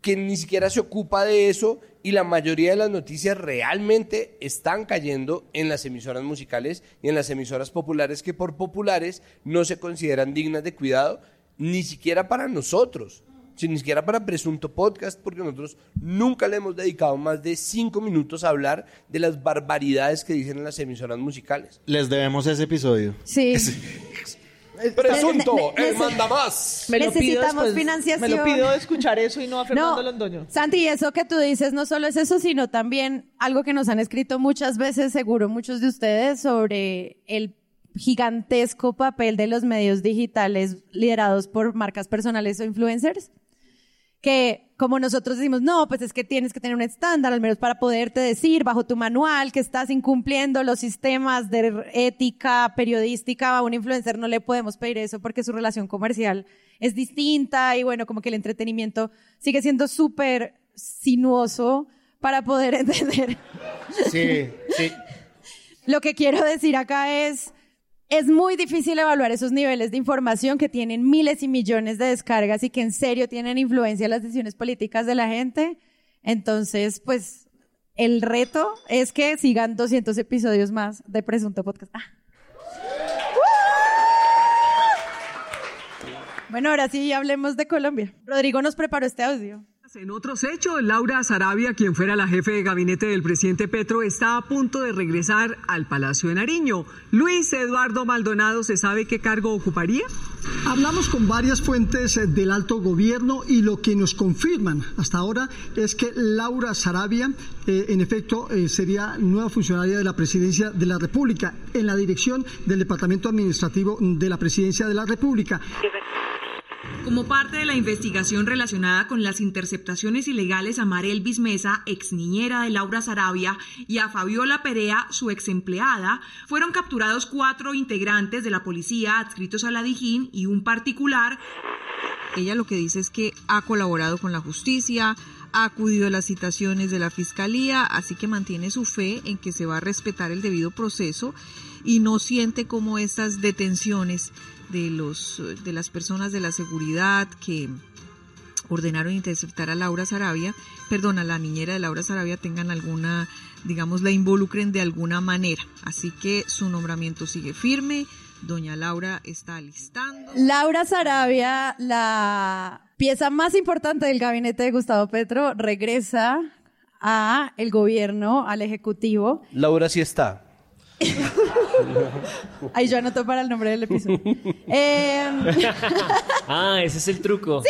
que ni siquiera se ocupa de eso y la mayoría de las noticias realmente están cayendo en las emisoras musicales y en las emisoras populares que por populares no se consideran dignas de cuidado ni siquiera para nosotros, ni siquiera para Presunto Podcast, porque nosotros nunca le hemos dedicado más de cinco minutos a hablar de las barbaridades que dicen en las emisoras musicales. Les debemos ese episodio. Sí. Presunto, Ne- ne- el manda más. Me lo pido Necesitamos después- financiación. Me lo pido escuchar eso y no a Fernando Londoño. Santi, y eso que tú dices no solo es eso, sino también algo que nos han escrito muchas veces, seguro muchos de ustedes, sobre el gigantesco papel de los medios digitales liderados por marcas personales o influencers. Que como nosotros decimos, no, pues es que tienes que tener un estándar, al menos para poderte decir bajo tu manual que estás incumpliendo los sistemas de ética periodística. A un influencer no le podemos pedir eso porque su relación comercial es distinta y bueno, como que el entretenimiento sigue siendo súper sinuoso para poder entender. Sí, sí. Lo que quiero decir acá es, es muy difícil evaluar esos niveles de información que tienen miles y millones de descargas y que en serio tienen influencia en las decisiones políticas de la gente. Entonces, pues, el reto es que sigan 200 episodios más de Presunto Podcast. Ah. Bueno, ahora sí hablemos de Colombia. Rodrigo nos preparó este audio. En otros hechos, Laura Sarabia, quien fuera la jefe de gabinete del presidente Petro, está a punto de regresar al Palacio de Nariño. Luis Eduardo Maldonado, ¿se sabe qué cargo ocuparía? Hablamos con varias fuentes eh, del alto gobierno y lo que nos confirman hasta ahora es que Laura Sarabia, eh, en efecto, eh, sería nueva funcionaria de la Presidencia de la República en la dirección del Departamento Administrativo de la Presidencia de la República. Como parte de la investigación relacionada con las interceptaciones ilegales a Marelvis Mesa, ex niñera de Laura Sarabia, y a Fabiola Perea, su ex empleada, fueron capturados cuatro integrantes de la policía adscritos a la Dijín y un particular. Ella lo que dice es que ha colaborado con la justicia, ha acudido a las citaciones de la fiscalía, así que mantiene su fe en que se va a respetar el debido proceso y no siente como estas detenciones de los de las personas de la seguridad que ordenaron interceptar a Laura Sarabia, perdón, a la niñera de Laura Sarabia tengan alguna, digamos, la involucren de alguna manera. Así que su nombramiento sigue firme. Doña Laura está alistando. Laura Sarabia, la pieza más importante del gabinete de Gustavo Petro, regresa a el gobierno, al ejecutivo. Laura sí está. Ahí yo anoto para el nombre del episodio. Em, Ah, ese es el truco.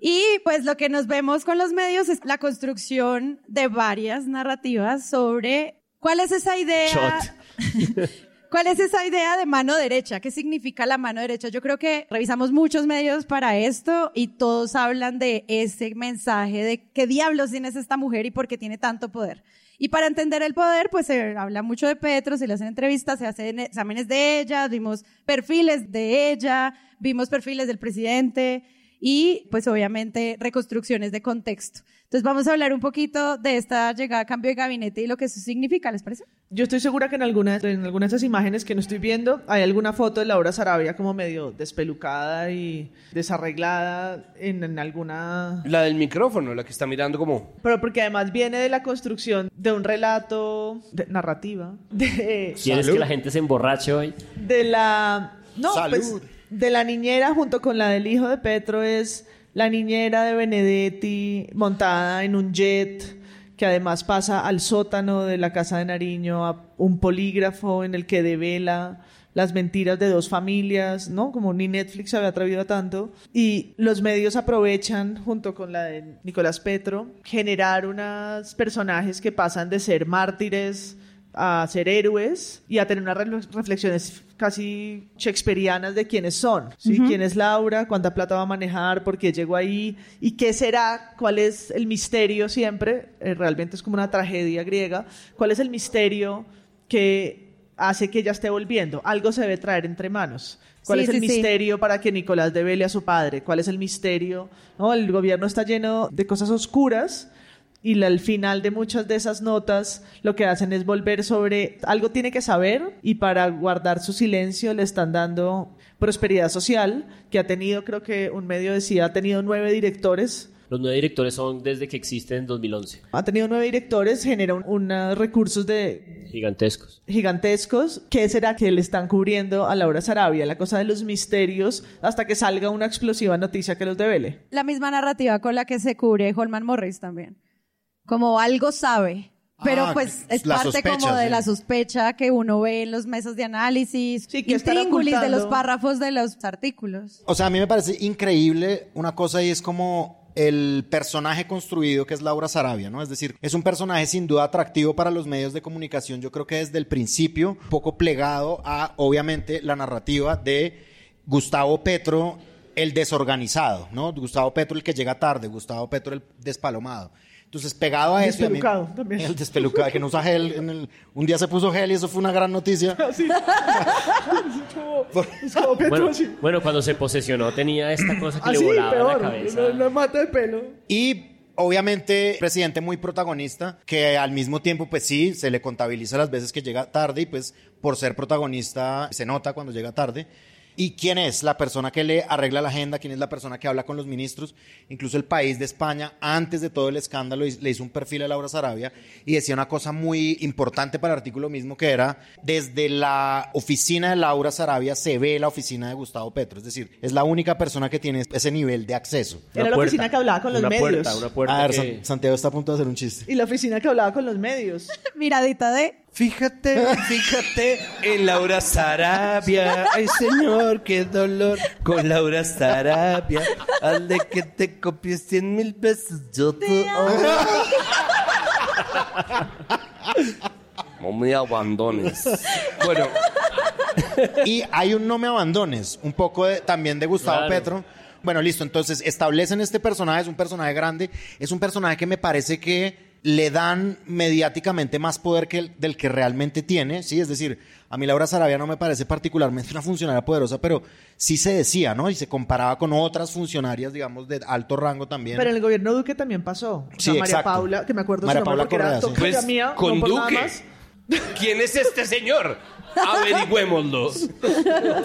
y pues lo que nos vemos con los medios es la construcción de varias narrativas sobre cuál es esa idea. ¿Cuál es esa idea de mano derecha? ¿Qué significa la mano derecha? Yo creo que revisamos muchos medios para esto y todos hablan de ese mensaje de qué diablos tiene esta mujer y por qué tiene tanto poder. Y para entender el poder, pues se habla mucho de Petro, se le hacen entrevistas, se hacen exámenes de ella, vimos perfiles de ella, vimos perfiles del presidente y pues obviamente reconstrucciones de contexto. Entonces vamos a hablar un poquito de esta llegada a cambio de gabinete y lo que eso significa, ¿les parece? Yo estoy segura que en algunas, en algunas de esas imágenes que no estoy viendo hay alguna foto de Laura Sarabia como medio despelucada y desarreglada en, en alguna... La del micrófono, la que está mirando como... Pero porque además viene de la construcción de un relato de narrativa. De, ¿Quieres que la gente se emborrache hoy? de la... No, pues de la niñera junto con la del hijo de Petro es la niñera de Benedetti montada en un jet que además pasa al sótano de la casa de Nariño a un polígrafo en el que devela las mentiras de dos familias, ¿no? Como ni Netflix se había atrevido a tanto. Y los medios aprovechan, junto con la de Nicolás Petro, generar unos personajes que pasan de ser mártires a ser héroes y a tener unas re- reflexiones casi shakespearianas de quiénes son, ¿sí? ¿Quién es Laura? ¿Cuánta plata va a manejar? ¿Por qué llegó ahí? ¿Y qué será? ¿Cuál es el misterio siempre? Eh, realmente es como una tragedia griega. ¿Cuál es el misterio que hace que ella esté volviendo? Algo se debe traer entre manos. ¿Cuál Sí, es el sí, sí. misterio para que Nicolás devele a su padre? ¿Cuál es el misterio? ¿No? El gobierno está lleno de cosas oscuras y al final de muchas de esas notas lo que hacen es volver sobre algo tiene que saber y para guardar su silencio le están dando prosperidad social que ha tenido, creo que un medio decía, ha tenido nueve directores. Los nueve directores son desde que existen en 2011. Ha tenido nueve directores, genera un- unos recursos de Gigantescos. gigantescos. ¿Qué será que le están cubriendo a Laura Sarabia? La cosa de los misterios hasta que salga una explosiva noticia que los devele. La misma narrativa con la que se cubre Holman Morris también. Como algo sabe. Pero Ah, pues es parte sospecha, como de sí. la sospecha que uno ve en los mesas de análisis, que están intríngulis de los párrafos de los artículos. O sea, a mí me parece increíble una cosa y es como el personaje construido que es Laura Sarabia, ¿no? Es decir, es un personaje sin duda atractivo para los medios de comunicación. Yo creo que desde el principio, un poco plegado a, obviamente, la narrativa de Gustavo Petro, el desorganizado, ¿no? Gustavo Petro, el que llega tarde, Gustavo Petro, el despalomado. Entonces, pegado a eso. a mí- Despelucado también. El despelucado, que no usa gel. en el- un día se puso gel y eso fue una gran noticia. Bueno, bueno, cuando se posesionó tenía esta cosa que le Así, volaba peor. la cabeza. No, no mata de pelo. Y obviamente, presidente muy protagonista, que al mismo tiempo, pues sí, se le contabiliza las veces que llega tarde y pues por ser protagonista se nota cuando llega tarde. ¿Y quién es la persona que le arregla la agenda? ¿Quién es la persona que habla con los ministros? Incluso el país de España, antes de todo el escándalo, le hizo un perfil a Laura Sarabia y decía una cosa muy importante para el artículo mismo, que era, desde la oficina de Laura Sarabia se ve la oficina de Gustavo Petro. Es decir, es la única persona que tiene ese nivel de acceso. Era la oficina que hablaba con los Una medios. puerta, una puerta. A ver, San- Santiago está a punto de hacer un chiste. Y la oficina que hablaba con los medios. Miradita de... Fíjate, fíjate en Laura Sarabia. Ay, señor, qué dolor. Con Laura Sarabia. Hazle que te copies cien mil veces. Yo te amo. No me abandones. Bueno, Y hay un no me abandones, un poco de- también de Gustavo Claro. Petro. Bueno, listo, entonces establecen este personaje, es un personaje grande, es un personaje que me parece que le dan mediáticamente más poder que el- del que realmente tiene, ¿sí? Es decir, a mí Laura Sarabia no me parece particularmente una funcionaria poderosa, pero sí se decía, ¿no? Y se comparaba con otras funcionarias, digamos, de alto rango también. Pero en el gobierno Duque también pasó. O sea, Sí, María exacto. Paula, que me acuerdo María su nombre Paula porque era sí. Pues, mía, con no Duque. ¿quién es este señor? Averigüémoslo.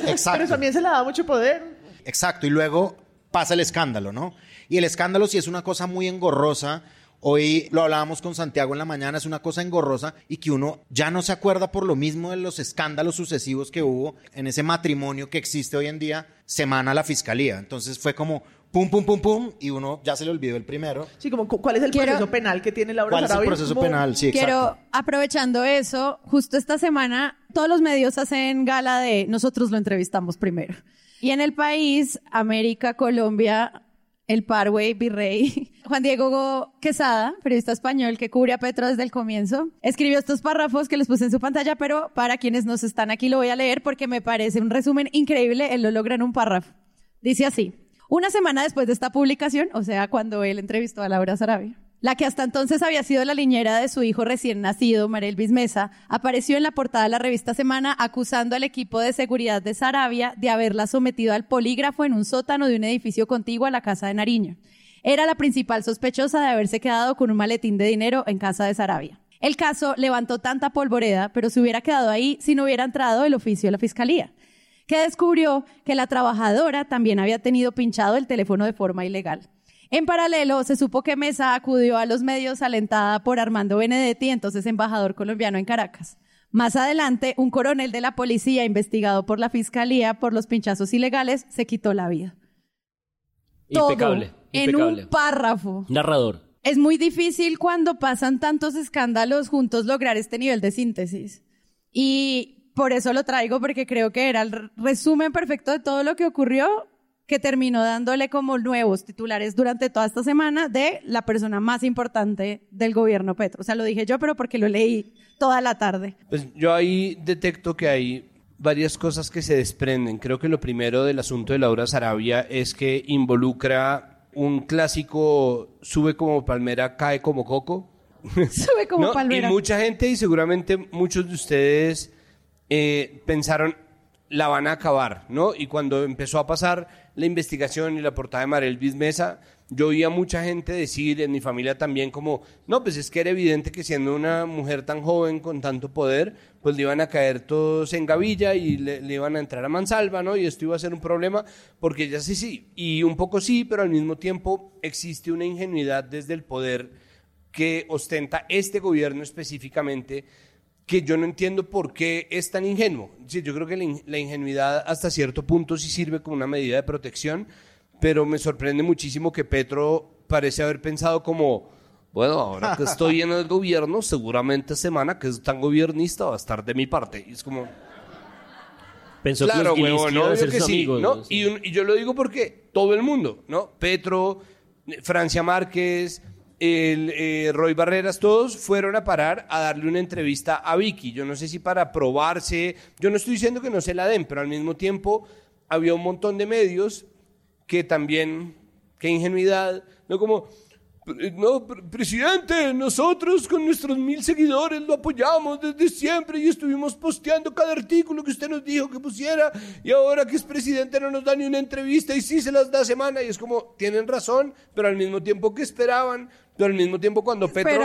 Exacto. Pero también se le da mucho poder. Exacto, y luego pasa el escándalo, ¿no? Y el escándalo sí es una cosa muy engorrosa. Hoy lo hablábamos con Santiago en la mañana, es una cosa engorrosa y que uno ya no se acuerda por lo mismo de los escándalos sucesivos que hubo en ese matrimonio que existe hoy en día, semana a la fiscalía. Entonces fue como pum, pum, pum, pum, y uno ya se le olvidó el primero. Sí, como cu- cuál es el Quiero- proceso penal que tiene Laura ¿Cuál es el proceso penal? Sí, exacto. Quiero, aprovechando eso, justo esta semana todos los medios hacen gala de nosotros lo entrevistamos primero. Y en el país, América, Colombia, el Parway, Virrey, Juan Diego Quesada, periodista español que cubre a Petro desde el comienzo, escribió estos párrafos que les puse en su pantalla, pero para quienes nos están aquí lo voy a leer porque me parece un resumen increíble, él lo logra en un párrafo. Dice así, una semana después de esta publicación, o sea, cuando él entrevistó a Laura Sarabia, La que hasta entonces había sido la niñera de su hijo recién nacido, Marelvis Mesa, apareció en la portada de la revista Semana acusando al equipo de seguridad de Sarabia de haberla sometido al polígrafo en un sótano de un edificio contiguo a la casa de Nariño. Era la principal sospechosa de haberse quedado con un maletín de dinero en casa de Sarabia. El caso levantó tanta polvoreda, pero se hubiera quedado ahí si no hubiera entrado el oficio de la fiscalía, que descubrió que la trabajadora también había tenido pinchado el teléfono de forma ilegal. En paralelo, se supo que Mesa acudió a los medios alentada por Armando Benedetti, entonces embajador colombiano en Caracas. Más adelante, un coronel de la policía investigado por la fiscalía por los pinchazos ilegales se quitó la vida. Impecable. en impecable. un párrafo. Narrador. Es muy difícil cuando pasan tantos escándalos juntos lograr este nivel de síntesis. Y por eso lo traigo, porque creo que era el resumen perfecto de todo lo que ocurrió, que terminó dándole como nuevos titulares durante toda esta semana de la persona más importante del gobierno Petro. O sea, lo dije yo, pero porque lo leí toda la tarde. Pues yo ahí detecto que hay varias cosas que se desprenden. Creo que lo primero del asunto de Laura Sarabia es que involucra un clásico sube como palmera, cae como coco. Sube como ¿No? palmera. Y mucha gente, y seguramente muchos de ustedes eh, pensaron, la van a acabar, ¿no? Y cuando empezó a pasar la investigación y la portada de Marelvis Mesa, yo oía mucha gente decir, en mi familia también, como, no, pues es que era evidente que siendo una mujer tan joven, con tanto poder, pues le iban a caer todos en gavilla y le, le iban a entrar a mansalva, ¿no? Y esto iba a ser un problema, porque ya sí, sí, y un poco sí, pero al mismo tiempo existe una ingenuidad desde el poder que ostenta este gobierno específicamente, que yo no entiendo por qué es tan ingenuo. Sí, yo creo que la, in- la ingenuidad hasta cierto punto sí sirve como una medida de protección, pero me sorprende muchísimo que Petro parece haber pensado como, bueno, ahora que estoy en el gobierno, seguramente Semana, que es tan gobiernista, va a estar de mi parte. Y es como... Pensó que claro, los iban a obvio ser que sí, amigos, ¿no? ¿no? Y, un- y yo lo digo porque todo el mundo, ¿no? Petro, Francia Márquez, el, eh, Roy Barreras, todos fueron a parar a darle una entrevista a Vicky. Yo no sé si para probarse, yo no estoy diciendo que no se la den, pero al mismo tiempo había un montón de medios que también, qué ingenuidad, no como, "Pre- no, pre- presidente, nosotros con nuestros mil seguidores lo apoyamos desde siempre y estuvimos posteando cada artículo que usted nos dijo que pusiera y ahora que es presidente no nos da ni una entrevista y sí se las da semana y es como, tienen razón, pero al mismo tiempo que esperaban, pero al mismo tiempo cuando Petro,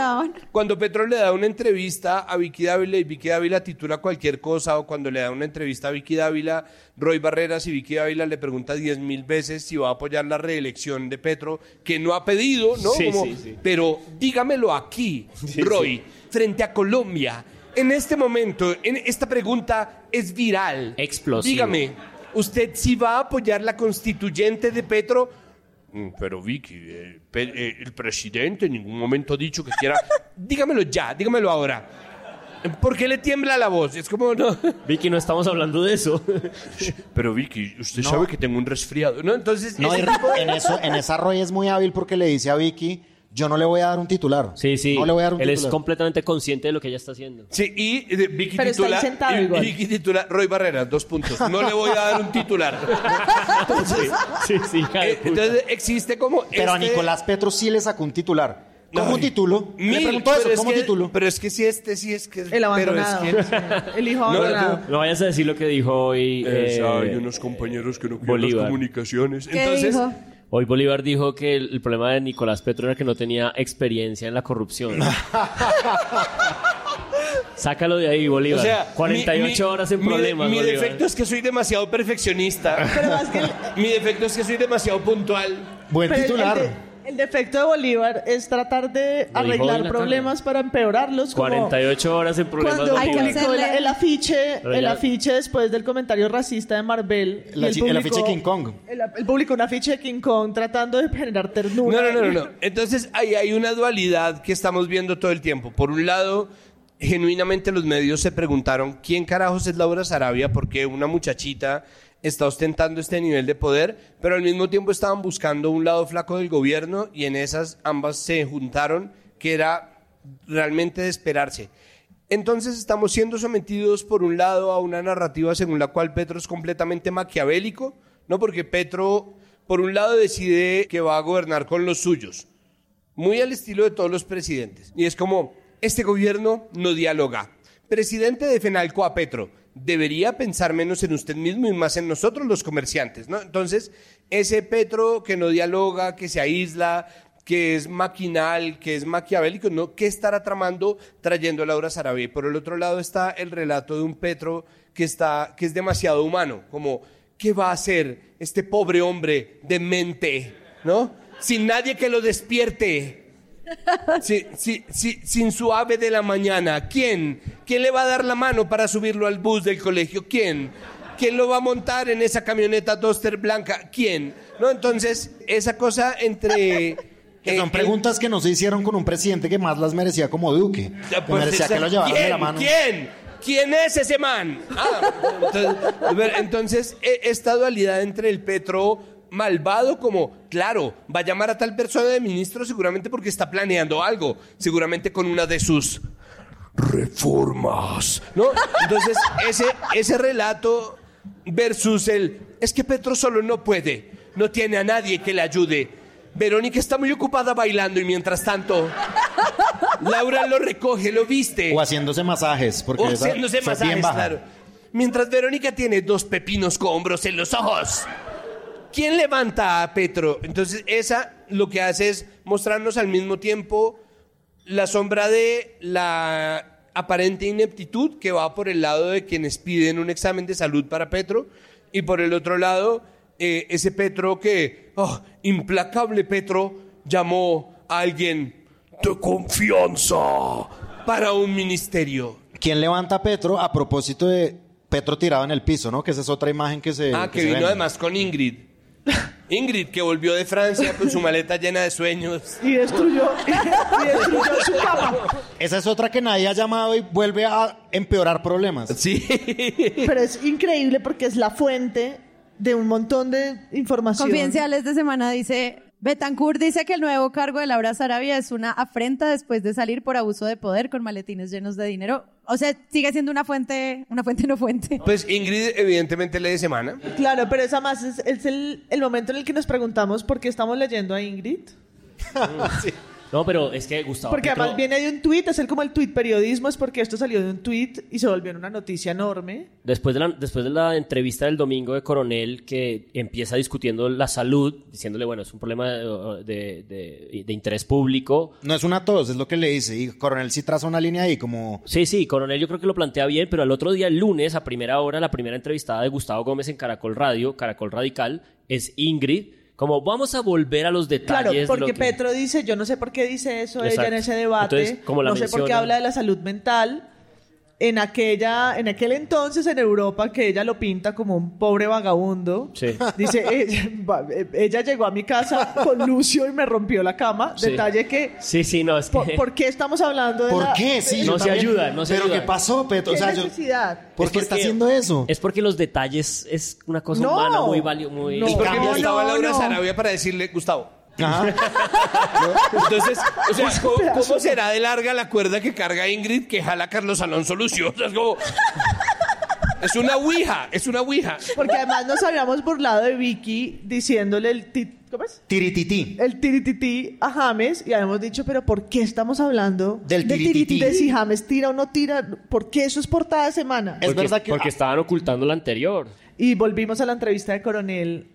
cuando Petro le da una entrevista a Vicky Dávila y Vicky Dávila titula cualquier cosa o cuando le da una entrevista a Vicky Dávila, Roy Barreras y Vicky Dávila le pregunta diez mil veces si va a apoyar la reelección de Petro, que no ha pedido, ¿no? Sí, Como, sí, sí. Pero dígamelo aquí, Roy, frente a Colombia. En este momento, en esta pregunta es viral. Explosivo. Dígame, ¿usted sí va a apoyar la constituyente de Petro? Mm, Pero Vicky, eh, eh, el presidente en ningún momento ha dicho que quiera... dígamelo ya, dígamelo ahora. ¿Por qué le tiembla la voz? Es como, no... Vicky, no estamos hablando de eso. Pero Vicky, usted No. sabe que tengo un resfriado, ¿no? Entonces, No, en, eso, en esa Roy es muy hábil porque le dice a Vicky, yo no le voy a dar un titular. Sí, sí. No le voy a dar un Él es completamente consciente de lo que ella está haciendo. Sí, y eh, Vicky Pero está titula... ahí sentado y- igual. Vicky titula Roy Barreras, dos puntos. No le voy a dar un titular. Entonces, Sí, sí, de eh, entonces existe como... Pero a este- Nicolás Petro sí le sacó un titular. ¿Cómo título? Mil, preguntó pero eso, es ¿cómo que- título? Pero es que si este sí es que... El pero abandonado. es que- sí. El hijo No, abandonado. No vayas a decir lo que dijo hoy. Eh, eh, hay unos compañeros que no quieren las comunicaciones. ¿Qué Entonces, dijo? Hoy Bolívar dijo que el, el problema de Nicolás Petro era que no tenía experiencia en la corrupción. Sácalo de ahí, Bolívar. o sea, 48 mi- mi- horas en mi- problemas, Mi, defecto es que soy demasiado perfeccionista. Pero es que el- mi defecto es que soy demasiado puntual. Buen Pero el- titular. El, de- el defecto de Bolívar es tratar de Lo arreglar problemas para empeorarlos. Como 48 horas en problemas, cuando Hay publicó el, el afiche, Pero el ya- afiche después del comentario racista de Marvel. El afi- el afiche de King Kong. Él publicó un afiche de King Kong tratando de generar ternura. No, no, no, no, no. Entonces ahí hay una dualidad que estamos viendo todo el tiempo. Por un lado, genuinamente los medios se preguntaron quién carajos es Laura Sarabia, porque una muchachita está ostentando este nivel de poder, pero al mismo tiempo estaban buscando un lado flaco del gobierno y en esas ambas se juntaron, que era realmente de esperarse. Entonces estamos siendo sometidos por un lado a una narrativa según la cual Petro es completamente maquiavélico, ¿no? Porque Petro, por un lado, decide que va a gobernar con los suyos. muy al estilo de todos los presidentes. Y es como, este gobierno no dialoga. Presidente de Fenalco a Petro, debería pensar menos en usted mismo y más en nosotros los comerciantes, ¿no? Entonces, ese Petro que no dialoga, que se aísla, que es maquinal, que es maquiavélico, ¿no? ¿Qué estará tramando trayendo a Laura Sarabia? Por el otro lado está el relato de un Petro que, está, que es demasiado humano, como, ¿qué va a hacer este pobre hombre de mente, ¿no? Sin nadie que lo despierte. Sin su ave de la mañana. ¿Quién? ¿Quién le va a dar la mano para subirlo al bus del colegio? ¿Quién? ¿Quién lo va a montar en esa camioneta Duster blanca? ¿Quién? ¿No? Entonces, esa cosa entre... Que son eh, preguntas que no se hicieron con un presidente que más las merecía como Duque. Que Pues merecía esa- que lo llevaran de ¿Quién? la mano. ¿Quién? ¿Quién es ese man? Ah, entonces, entonces, e- esta dualidad entre el Petro malvado como, claro, va a llamar a tal persona de ministro seguramente porque está planeando algo, seguramente con una de sus reformas, ¿no? Entonces, ese, ese relato versus el, es que Petro solo no puede, no tiene a nadie que le ayude. Verónica está muy ocupada bailando y mientras tanto, Laura lo recoge, lo viste. O haciéndose masajes. Porque O haciéndose masajes, claro. Mientras Verónica tiene dos pepinos con hombros en los ojos. ¿Quién levanta a Petro? Entonces, esa lo que hace es mostrarnos al mismo tiempo la sombra de la aparente ineptitud que va por el lado de quienes piden un examen de salud para Petro y por el otro lado eh, ese Petro que, oh, implacable Petro, llamó a alguien de confianza para un ministerio. ¿Quién levanta a Petro a propósito de Petro tirado en el piso, no? Que esa es otra imagen que se. Ah, que vino además con Ingrid. Ingrid, que volvió de Francia con su maleta llena de sueños. Y destruyó, y destruyó su cama. Esa es otra que nadie ha llamado y vuelve a empeorar problemas. Sí. Pero es increíble porque es la fuente de un montón de información. Confidenciales de semana dice, Betancourt dice que el nuevo cargo de Laura Sarabia es una afrenta después de salir por abuso de poder con maletines llenos de dinero. O sea, sigue siendo una fuente, una fuente no fuente. Pues Ingrid, evidentemente, lee de semana. Claro, pero esa más es, es el, el momento en el que nos preguntamos por qué estamos leyendo a Ingrid. No, pero es que Gustavo Porque Petro- además viene de un tuit, es el como el tuit periodismo, es porque esto salió de un tuit y se volvió en una noticia enorme. Después de, la, después de la entrevista del domingo de Coronel, que empieza discutiendo la salud, diciéndole, bueno, es un problema de, de- de- de interés público. No es una tos, es lo que le dice. Y Coronel sí traza una línea ahí como... Sí, sí, Coronel yo creo que lo plantea bien, pero al otro día, el lunes, a primera hora, la primera entrevistada de Gustavo Gómez en Caracol Radio, Caracol Radical, es Ingrid, como vamos a volver a los detalles. Claro, porque que- Petro dice, yo no sé por qué dice eso ella en ese debate, Entonces, como la no sé por qué habla de la salud mental. En aquella, en aquel entonces en Europa que ella lo pinta como un pobre vagabundo. Sí. Dice, ella, va- eh, ella llegó a mi casa con Lucio y me rompió la cama. Sí. Detalle que Sí, sí, no, es que... ¿Por, por qué estamos hablando de ¿Por la- qué? Sí, de- yo No se ayuda, no se ¿Pero ayuda. qué pasó, Petro? ¿Qué O sea, yo... necesidad? ¿Por Es qué está haciendo eso? Es porque los detalles es una cosa No. humana muy valiosa, muy... No. Es porque No, estaba no, Laura no. Sarabia para decirle, Gustavo. Ajá. Entonces, o sea, ¿cómo, cómo será de larga la cuerda que carga Ingrid que jala Carlos Alonso Lucio? O sea, es como... Es una ouija, es una ouija. Porque además nos habíamos burlado de Vicky diciéndole el tit- ¿cómo es? Tiritití. el tiritití a James y habíamos dicho, pero ¿por qué estamos hablando Del tiritití? De si James tira o no tira, ¿por qué eso es portada de semana? Es porque, verdad que... porque estaban ocultando la anterior. Y volvimos a la entrevista de Coronel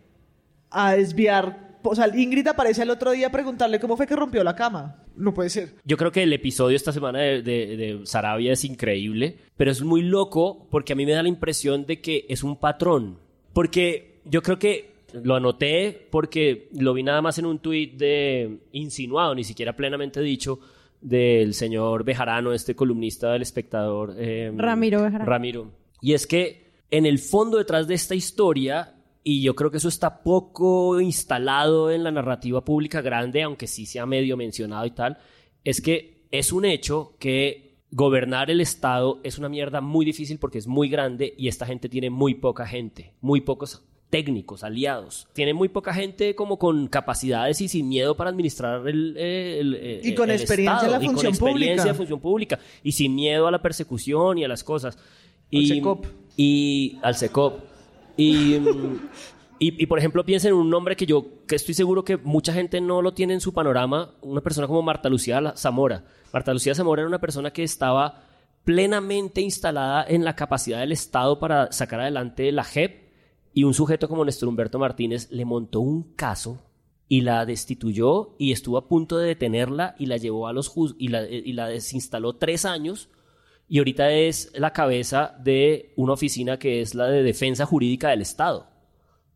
a desviar, o sea, Ingrid aparece el otro día a preguntarle cómo fue que rompió la cama. No puede ser. Yo creo que el episodio esta semana de, de, de Sarabia es increíble, pero es muy loco porque a mí me da la impresión de que es un patrón. Porque yo creo que lo anoté porque lo vi nada más en un tuit de insinuado, ni siquiera plenamente dicho, del señor Bejarano, este columnista del espectador. eh, Ramiro Bejarano. Ramiro. Y es que en el fondo detrás de esta historia, y yo creo que eso está poco instalado en la narrativa pública grande, aunque sí se ha medio mencionado y tal, es que es un hecho que gobernar el Estado es una mierda muy difícil porque es muy grande y esta gente tiene muy poca gente, muy pocos técnicos, aliados. Tiene muy poca gente como con capacidades y sin miedo para administrar el, el- el- Y con el experiencia en la Estado, y con función experiencia pública. en función pública y sin miedo a la persecución y a las cosas. Y, Secop. y al SECOP. Y, Y, por ejemplo, piensen en un nombre que yo que estoy seguro que mucha gente no lo tiene en su panorama, una persona como Marta Lucía Zamora. Marta Lucía Zamora era una persona que estaba plenamente instalada en la capacidad del Estado para sacar adelante la JEP y un sujeto como Néstor Humberto Martínez le montó un caso y la destituyó y estuvo a punto de detenerla y la llevó a los y la, y la desinstaló tres años y ahorita es la cabeza de una oficina que es la de defensa jurídica del Estado,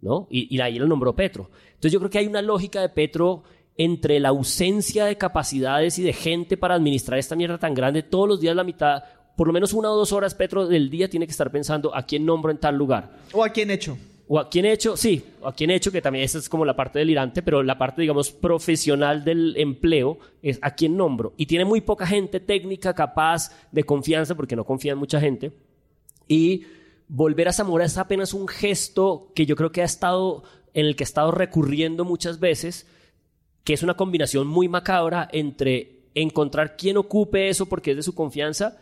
¿no? Y, y ahí lo nombró Petro. Entonces yo creo que hay una lógica de Petro entre la ausencia de capacidades y de gente para administrar esta mierda tan grande, todos los días la mitad, por lo menos una o dos horas, Petro del día tiene que estar pensando a quién nombro en tal lugar. O a quién hecho. O a quién hecho, sí, o a quién hecho, que también esa es como la parte delirante, pero la parte, digamos, profesional del empleo es a quién nombro. Y tiene muy poca gente técnica capaz de confianza, porque no confía en mucha gente. Y volver a Zamora es apenas un gesto que yo creo que ha estado, en el que ha estado recurriendo muchas veces, que es una combinación muy macabra entre encontrar quién ocupe eso porque es de su confianza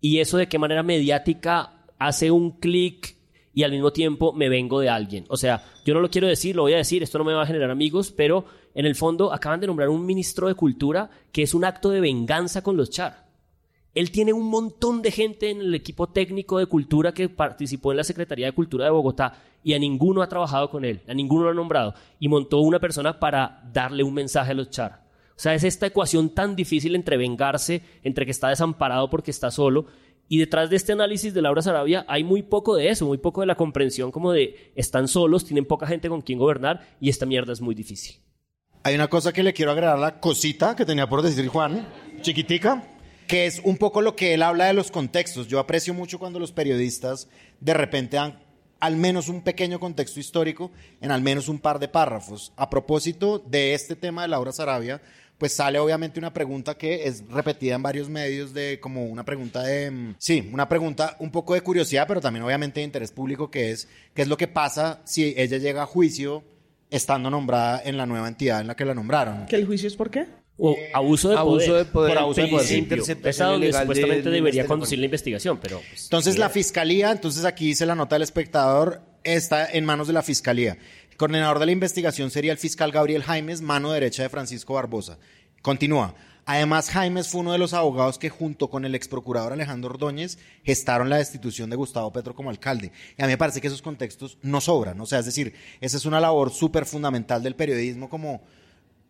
y eso de qué manera mediática hace un clic y al mismo tiempo me vengo de alguien. O sea, yo no lo quiero decir, lo voy a decir, esto no me va a generar amigos, pero en el fondo acaban de nombrar un ministro de Cultura que es un acto de venganza con los Char. Él tiene un montón de gente en el equipo técnico de cultura que participó en la Secretaría de Cultura de Bogotá y a ninguno ha trabajado con él, a ninguno lo ha nombrado y montó una persona para darle un mensaje a los Char. O sea, es esta ecuación tan difícil entre vengarse, entre que está desamparado porque está solo y detrás de este análisis de Laura Sarabia hay muy poco de eso, muy poco de la comprensión como de están solos, tienen poca gente con quien gobernar y esta mierda es muy difícil. Hay una cosa que le quiero agregar, la cosita que tenía por decir Juan, chiquitica, que es un poco lo que él habla de los contextos. Yo aprecio mucho cuando los periodistas de repente dan al menos un pequeño contexto histórico en al menos un par de párrafos. A propósito de este tema de Laura Sarabia, pues sale obviamente una pregunta que es repetida en varios medios de como una pregunta de, mm, sí, una pregunta un poco de curiosidad, pero también obviamente de interés público, que es, ¿qué es lo que pasa si ella llega a juicio estando nombrada en la nueva entidad en la que la nombraron? ¿Que el juicio es por qué? O abuso de abuso poder. de poder, por abuso de poder. principio. Es a donde supuestamente debería conducir la investigación, pero... pues, Entonces sí. la fiscalía, entonces aquí dice la nota del espectador, está en manos de la fiscalía. Coordinador de la investigación sería el fiscal Gabriel Jaimes, mano derecha de Francisco Barbosa. Continúa. Además, Jaimes fue uno de los abogados que junto con el ex procurador Alejandro Ordóñez gestaron la destitución de Gustavo Petro como alcalde. Y a mí me parece que esos contextos no sobran. O sea, es decir, esa es una labor súper fundamental del periodismo como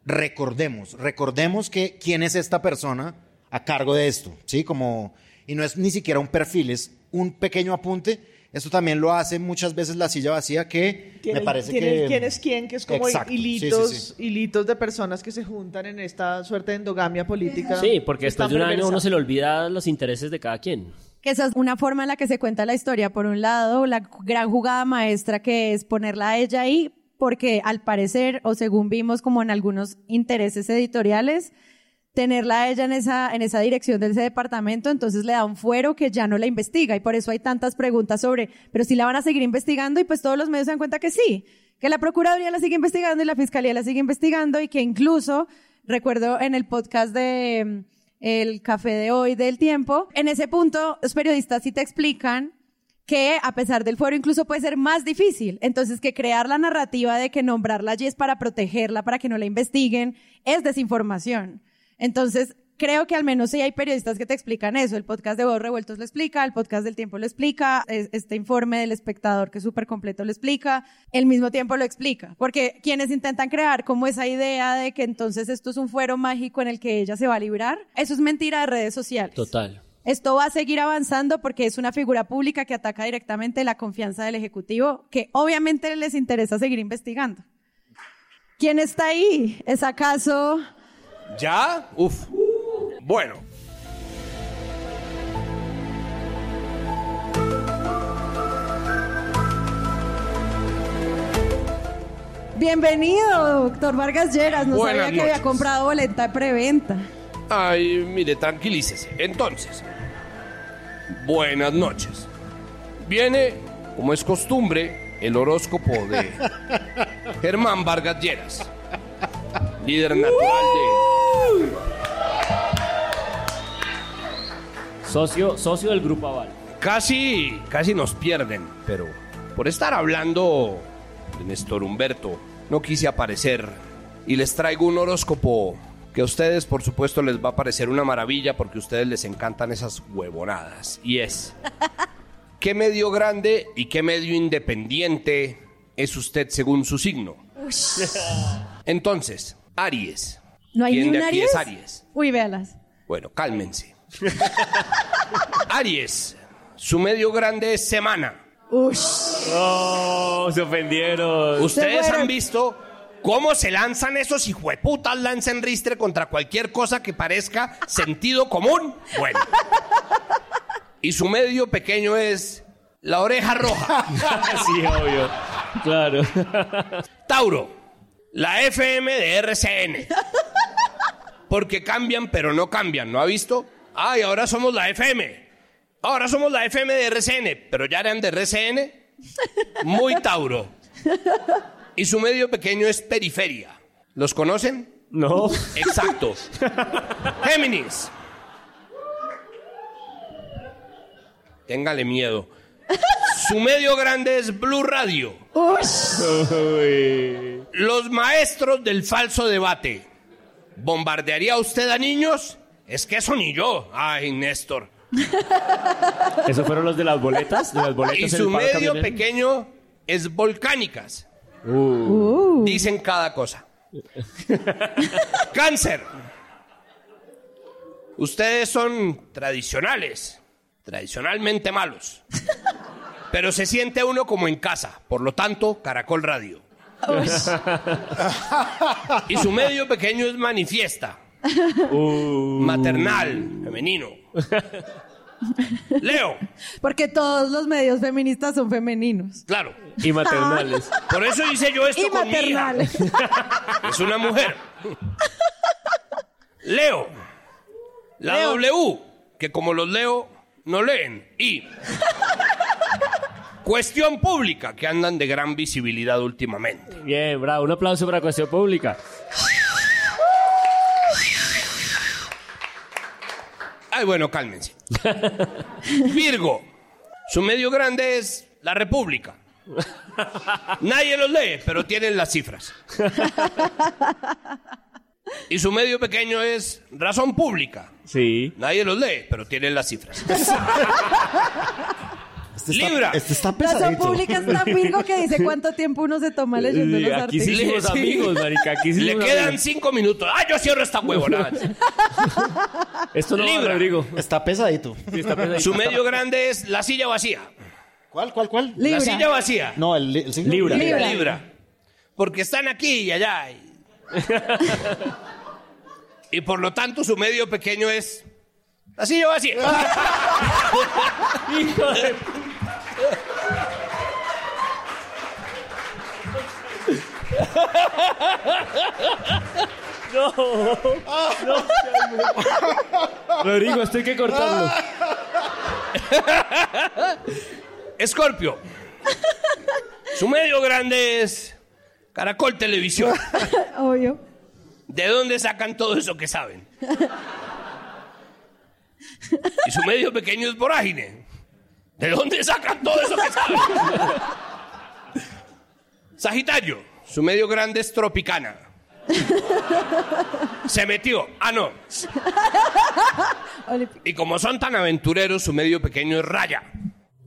recordemos, recordemos que quién es esta persona a cargo de esto, ¿sí? Como, y no es ni siquiera un perfil, es un pequeño apunte. Esto también lo hace muchas veces la silla vacía que me parece tiene que... quién es quién, que es como Exacto, sí, sí, hilitos, sí. hilitos de personas que se juntan en esta suerte de endogamia política. Sí, porque después de un año uno se le olvida los intereses de cada quien. Que esa es una forma en la que se cuenta la historia. Por un lado, la gran jugada maestra que es ponerla a ella ahí, porque al parecer, o según vimos como en algunos intereses editoriales, tenerla a ella en esa, en esa dirección de ese departamento, entonces le da un fuero que ya no la investiga y por eso hay tantas preguntas sobre, pero si la van a seguir investigando y pues todos los medios se dan cuenta que sí, que la Procuraduría la sigue investigando y la Fiscalía la sigue investigando y que incluso, recuerdo en el podcast de el café de hoy del tiempo, en ese punto los periodistas sí te explican que a pesar del fuero incluso puede ser más difícil. Entonces, que crear la narrativa de que nombrarla allí es para protegerla, para que no la investiguen, es desinformación. Entonces, creo que al menos sí hay periodistas que te explican eso. El podcast de Voz Revueltos lo explica, el podcast del Tiempo lo explica, es- este informe del espectador que es súper completo lo explica, el mismo tiempo lo explica. Porque quienes intentan crear como esa idea de que entonces esto es un fuero mágico en el que ella se va a librar, eso es mentira de redes sociales. Total. Esto va a seguir avanzando porque es una figura pública que ataca directamente la confianza del Ejecutivo, que obviamente les interesa seguir investigando. ¿Quién está ahí? ¿Es acaso ¿Ya? Uf. Bueno. Bienvenido, doctor Vargas Lleras. No Buenas sabía que había comprado boleta de preventa. Ay, mire, tranquilícese. Entonces, buenas noches. Viene, como es costumbre, el horóscopo de Germán Vargas Lleras, líder natural Socio, socio del Grupo Aval. de... Casi, casi nos pierden, pero por estar hablando de Néstor Humberto. No quise aparecer y les traigo un horóscopo que a ustedes por supuesto les va a parecer una maravilla porque a ustedes les encantan esas huevonadas. Y es, ¿qué medio grande y qué medio independiente es usted según su signo? Entonces, Aries. ¿No hay ¿Quién ni de un aquí Aries? es Aries? Uy, véalas. Bueno, cálmense. Aries, su medio grande es semana. Ush. Oh, se ofendieron. Ustedes han visto cómo se lanzan esos hijueputas lanzan ristre contra cualquier cosa que parezca sentido común. Bueno. Y su medio pequeño es la oreja roja. sí, obvio. Claro. Tauro, la FM de RCN. Porque cambian, pero no cambian, ¿no ha visto? Ay, ahora somos la FM. Ahora somos la FM de RCN, pero ya eran de RCN. Muy Tauro. Y su medio pequeño es periferia. ¿Los conocen? No. Exacto. Géminis. Téngale miedo. Su medio grande es Blue Radio. Los maestros del falso debate. ¿Bombardearía usted a niños? Es que eso ni yo. Ay, Néstor. ¿Esos fueron los de las boletas? ¿De las boletas Y su medio camionero? pequeño es volcánicas. Uh. Dicen cada cosa. Cáncer. Ustedes son tradicionales, tradicionalmente malos. Pero se siente uno como en casa, por lo tanto, Caracol Radio. Y su medio pequeño es manifiesta, Uh. maternal, femenino. Leo, Porque todos los medios feministas son femeninos. claro. Y maternales. Por eso hice yo esto Y con mi hija. maternales. Es una mujer. Leo. La Leo. W, que como los leo, no leen. Y. Cuestión pública, que andan de gran visibilidad últimamente. Bien, bravo. Un aplauso para Cuestión Pública. Ay, bueno, cálmense. Virgo. Su medio grande es la República. Nadie los lee, pero tienen las cifras. Y su medio pequeño es razón pública. Sí. Nadie los lee, pero tienen las cifras. Este Libra. Este está pesadito. pública es tan Virgo que dice cuánto tiempo uno se toma leyendo los Aquí sí artículos. amigos, marica. Aquí sí Le quedan amigos. cinco minutos. ¡Ah, yo cierro esta huevonada! Esto no va, Libra. Rodrigo. Está pesadito. Sí, está pesadito. Su medio grande es la silla vacía. ¿Cuál, cuál, cuál? Libra. La silla vacía. No, el, el signo. Libra. Libra. Porque están aquí y allá. Y, y por lo tanto su medio pequeño es la silla vacía. Hijo de... No, no, Rodrigo, esto hay que cortarlo. Escorpio. Su medio grande es Caracol Televisión. Obvio. ¿De dónde sacan todo eso que saben? Y su medio pequeño es vorágine. ¿De dónde sacan todo eso que saben? Sagitario, su medio grande es tropicana. Se metió. Ah, no. Y como son tan aventureros, su medio pequeño es raya.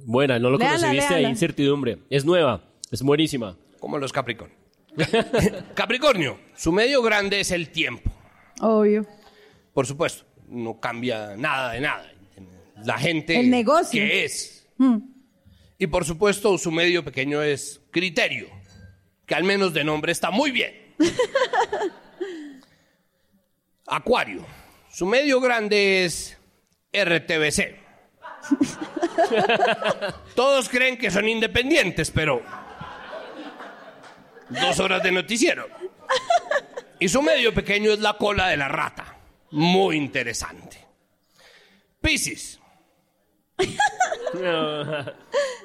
Buena, no lo Léala, conseguiste ahí, léala. incertidumbre. Es nueva, es buenísima. Como los Capricornio. Capricornio, su medio grande es el tiempo. Obvio. Por supuesto, no cambia nada de nada. La gente El negocio. que es. Mm. Y por supuesto, su medio pequeño es criterio, que al menos de nombre está muy bien. Acuario, su medio grande es RTBC. Todos creen que son independientes, pero dos horas de noticiero. Y su medio pequeño es la cola de la rata. Muy interesante. Piscis.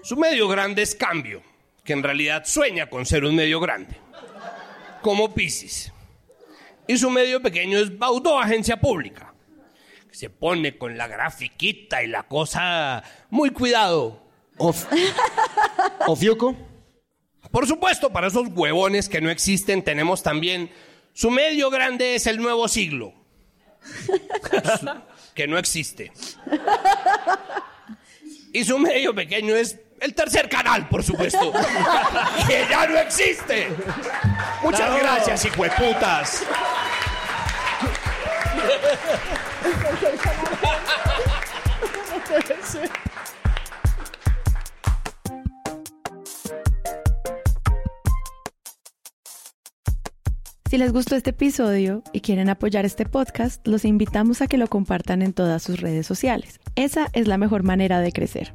Su medio grande es cambio, que en realidad sueña con ser un medio grande. Como Piscis. Y su medio pequeño es Baudó Agencia Pública, que se pone con la grafiquita y la cosa muy cuidado. Of- Ofiuco. Por supuesto, para esos huevones que no existen, tenemos también su medio grande es el nuevo siglo. que no existe. Y su medio pequeño es el tercer canal, por supuesto. que ya no existe. Muchas No. gracias, hijueputas. Si les gustó este episodio y quieren apoyar este podcast, los invitamos a que lo compartan en todas sus redes sociales. Esa es la mejor manera de crecer.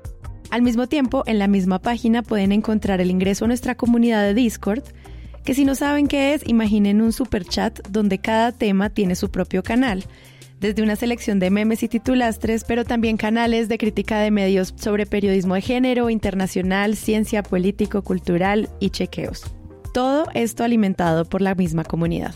Al mismo tiempo, en la misma página pueden encontrar el ingreso a nuestra comunidad de Discord, que si no saben qué es, imaginen un super chat donde cada tema tiene su propio canal, desde una selección de memes y titulastres, pero también canales de crítica de medios sobre periodismo de género, internacional, ciencia, político, cultural y chequeos. Todo esto alimentado por la misma comunidad.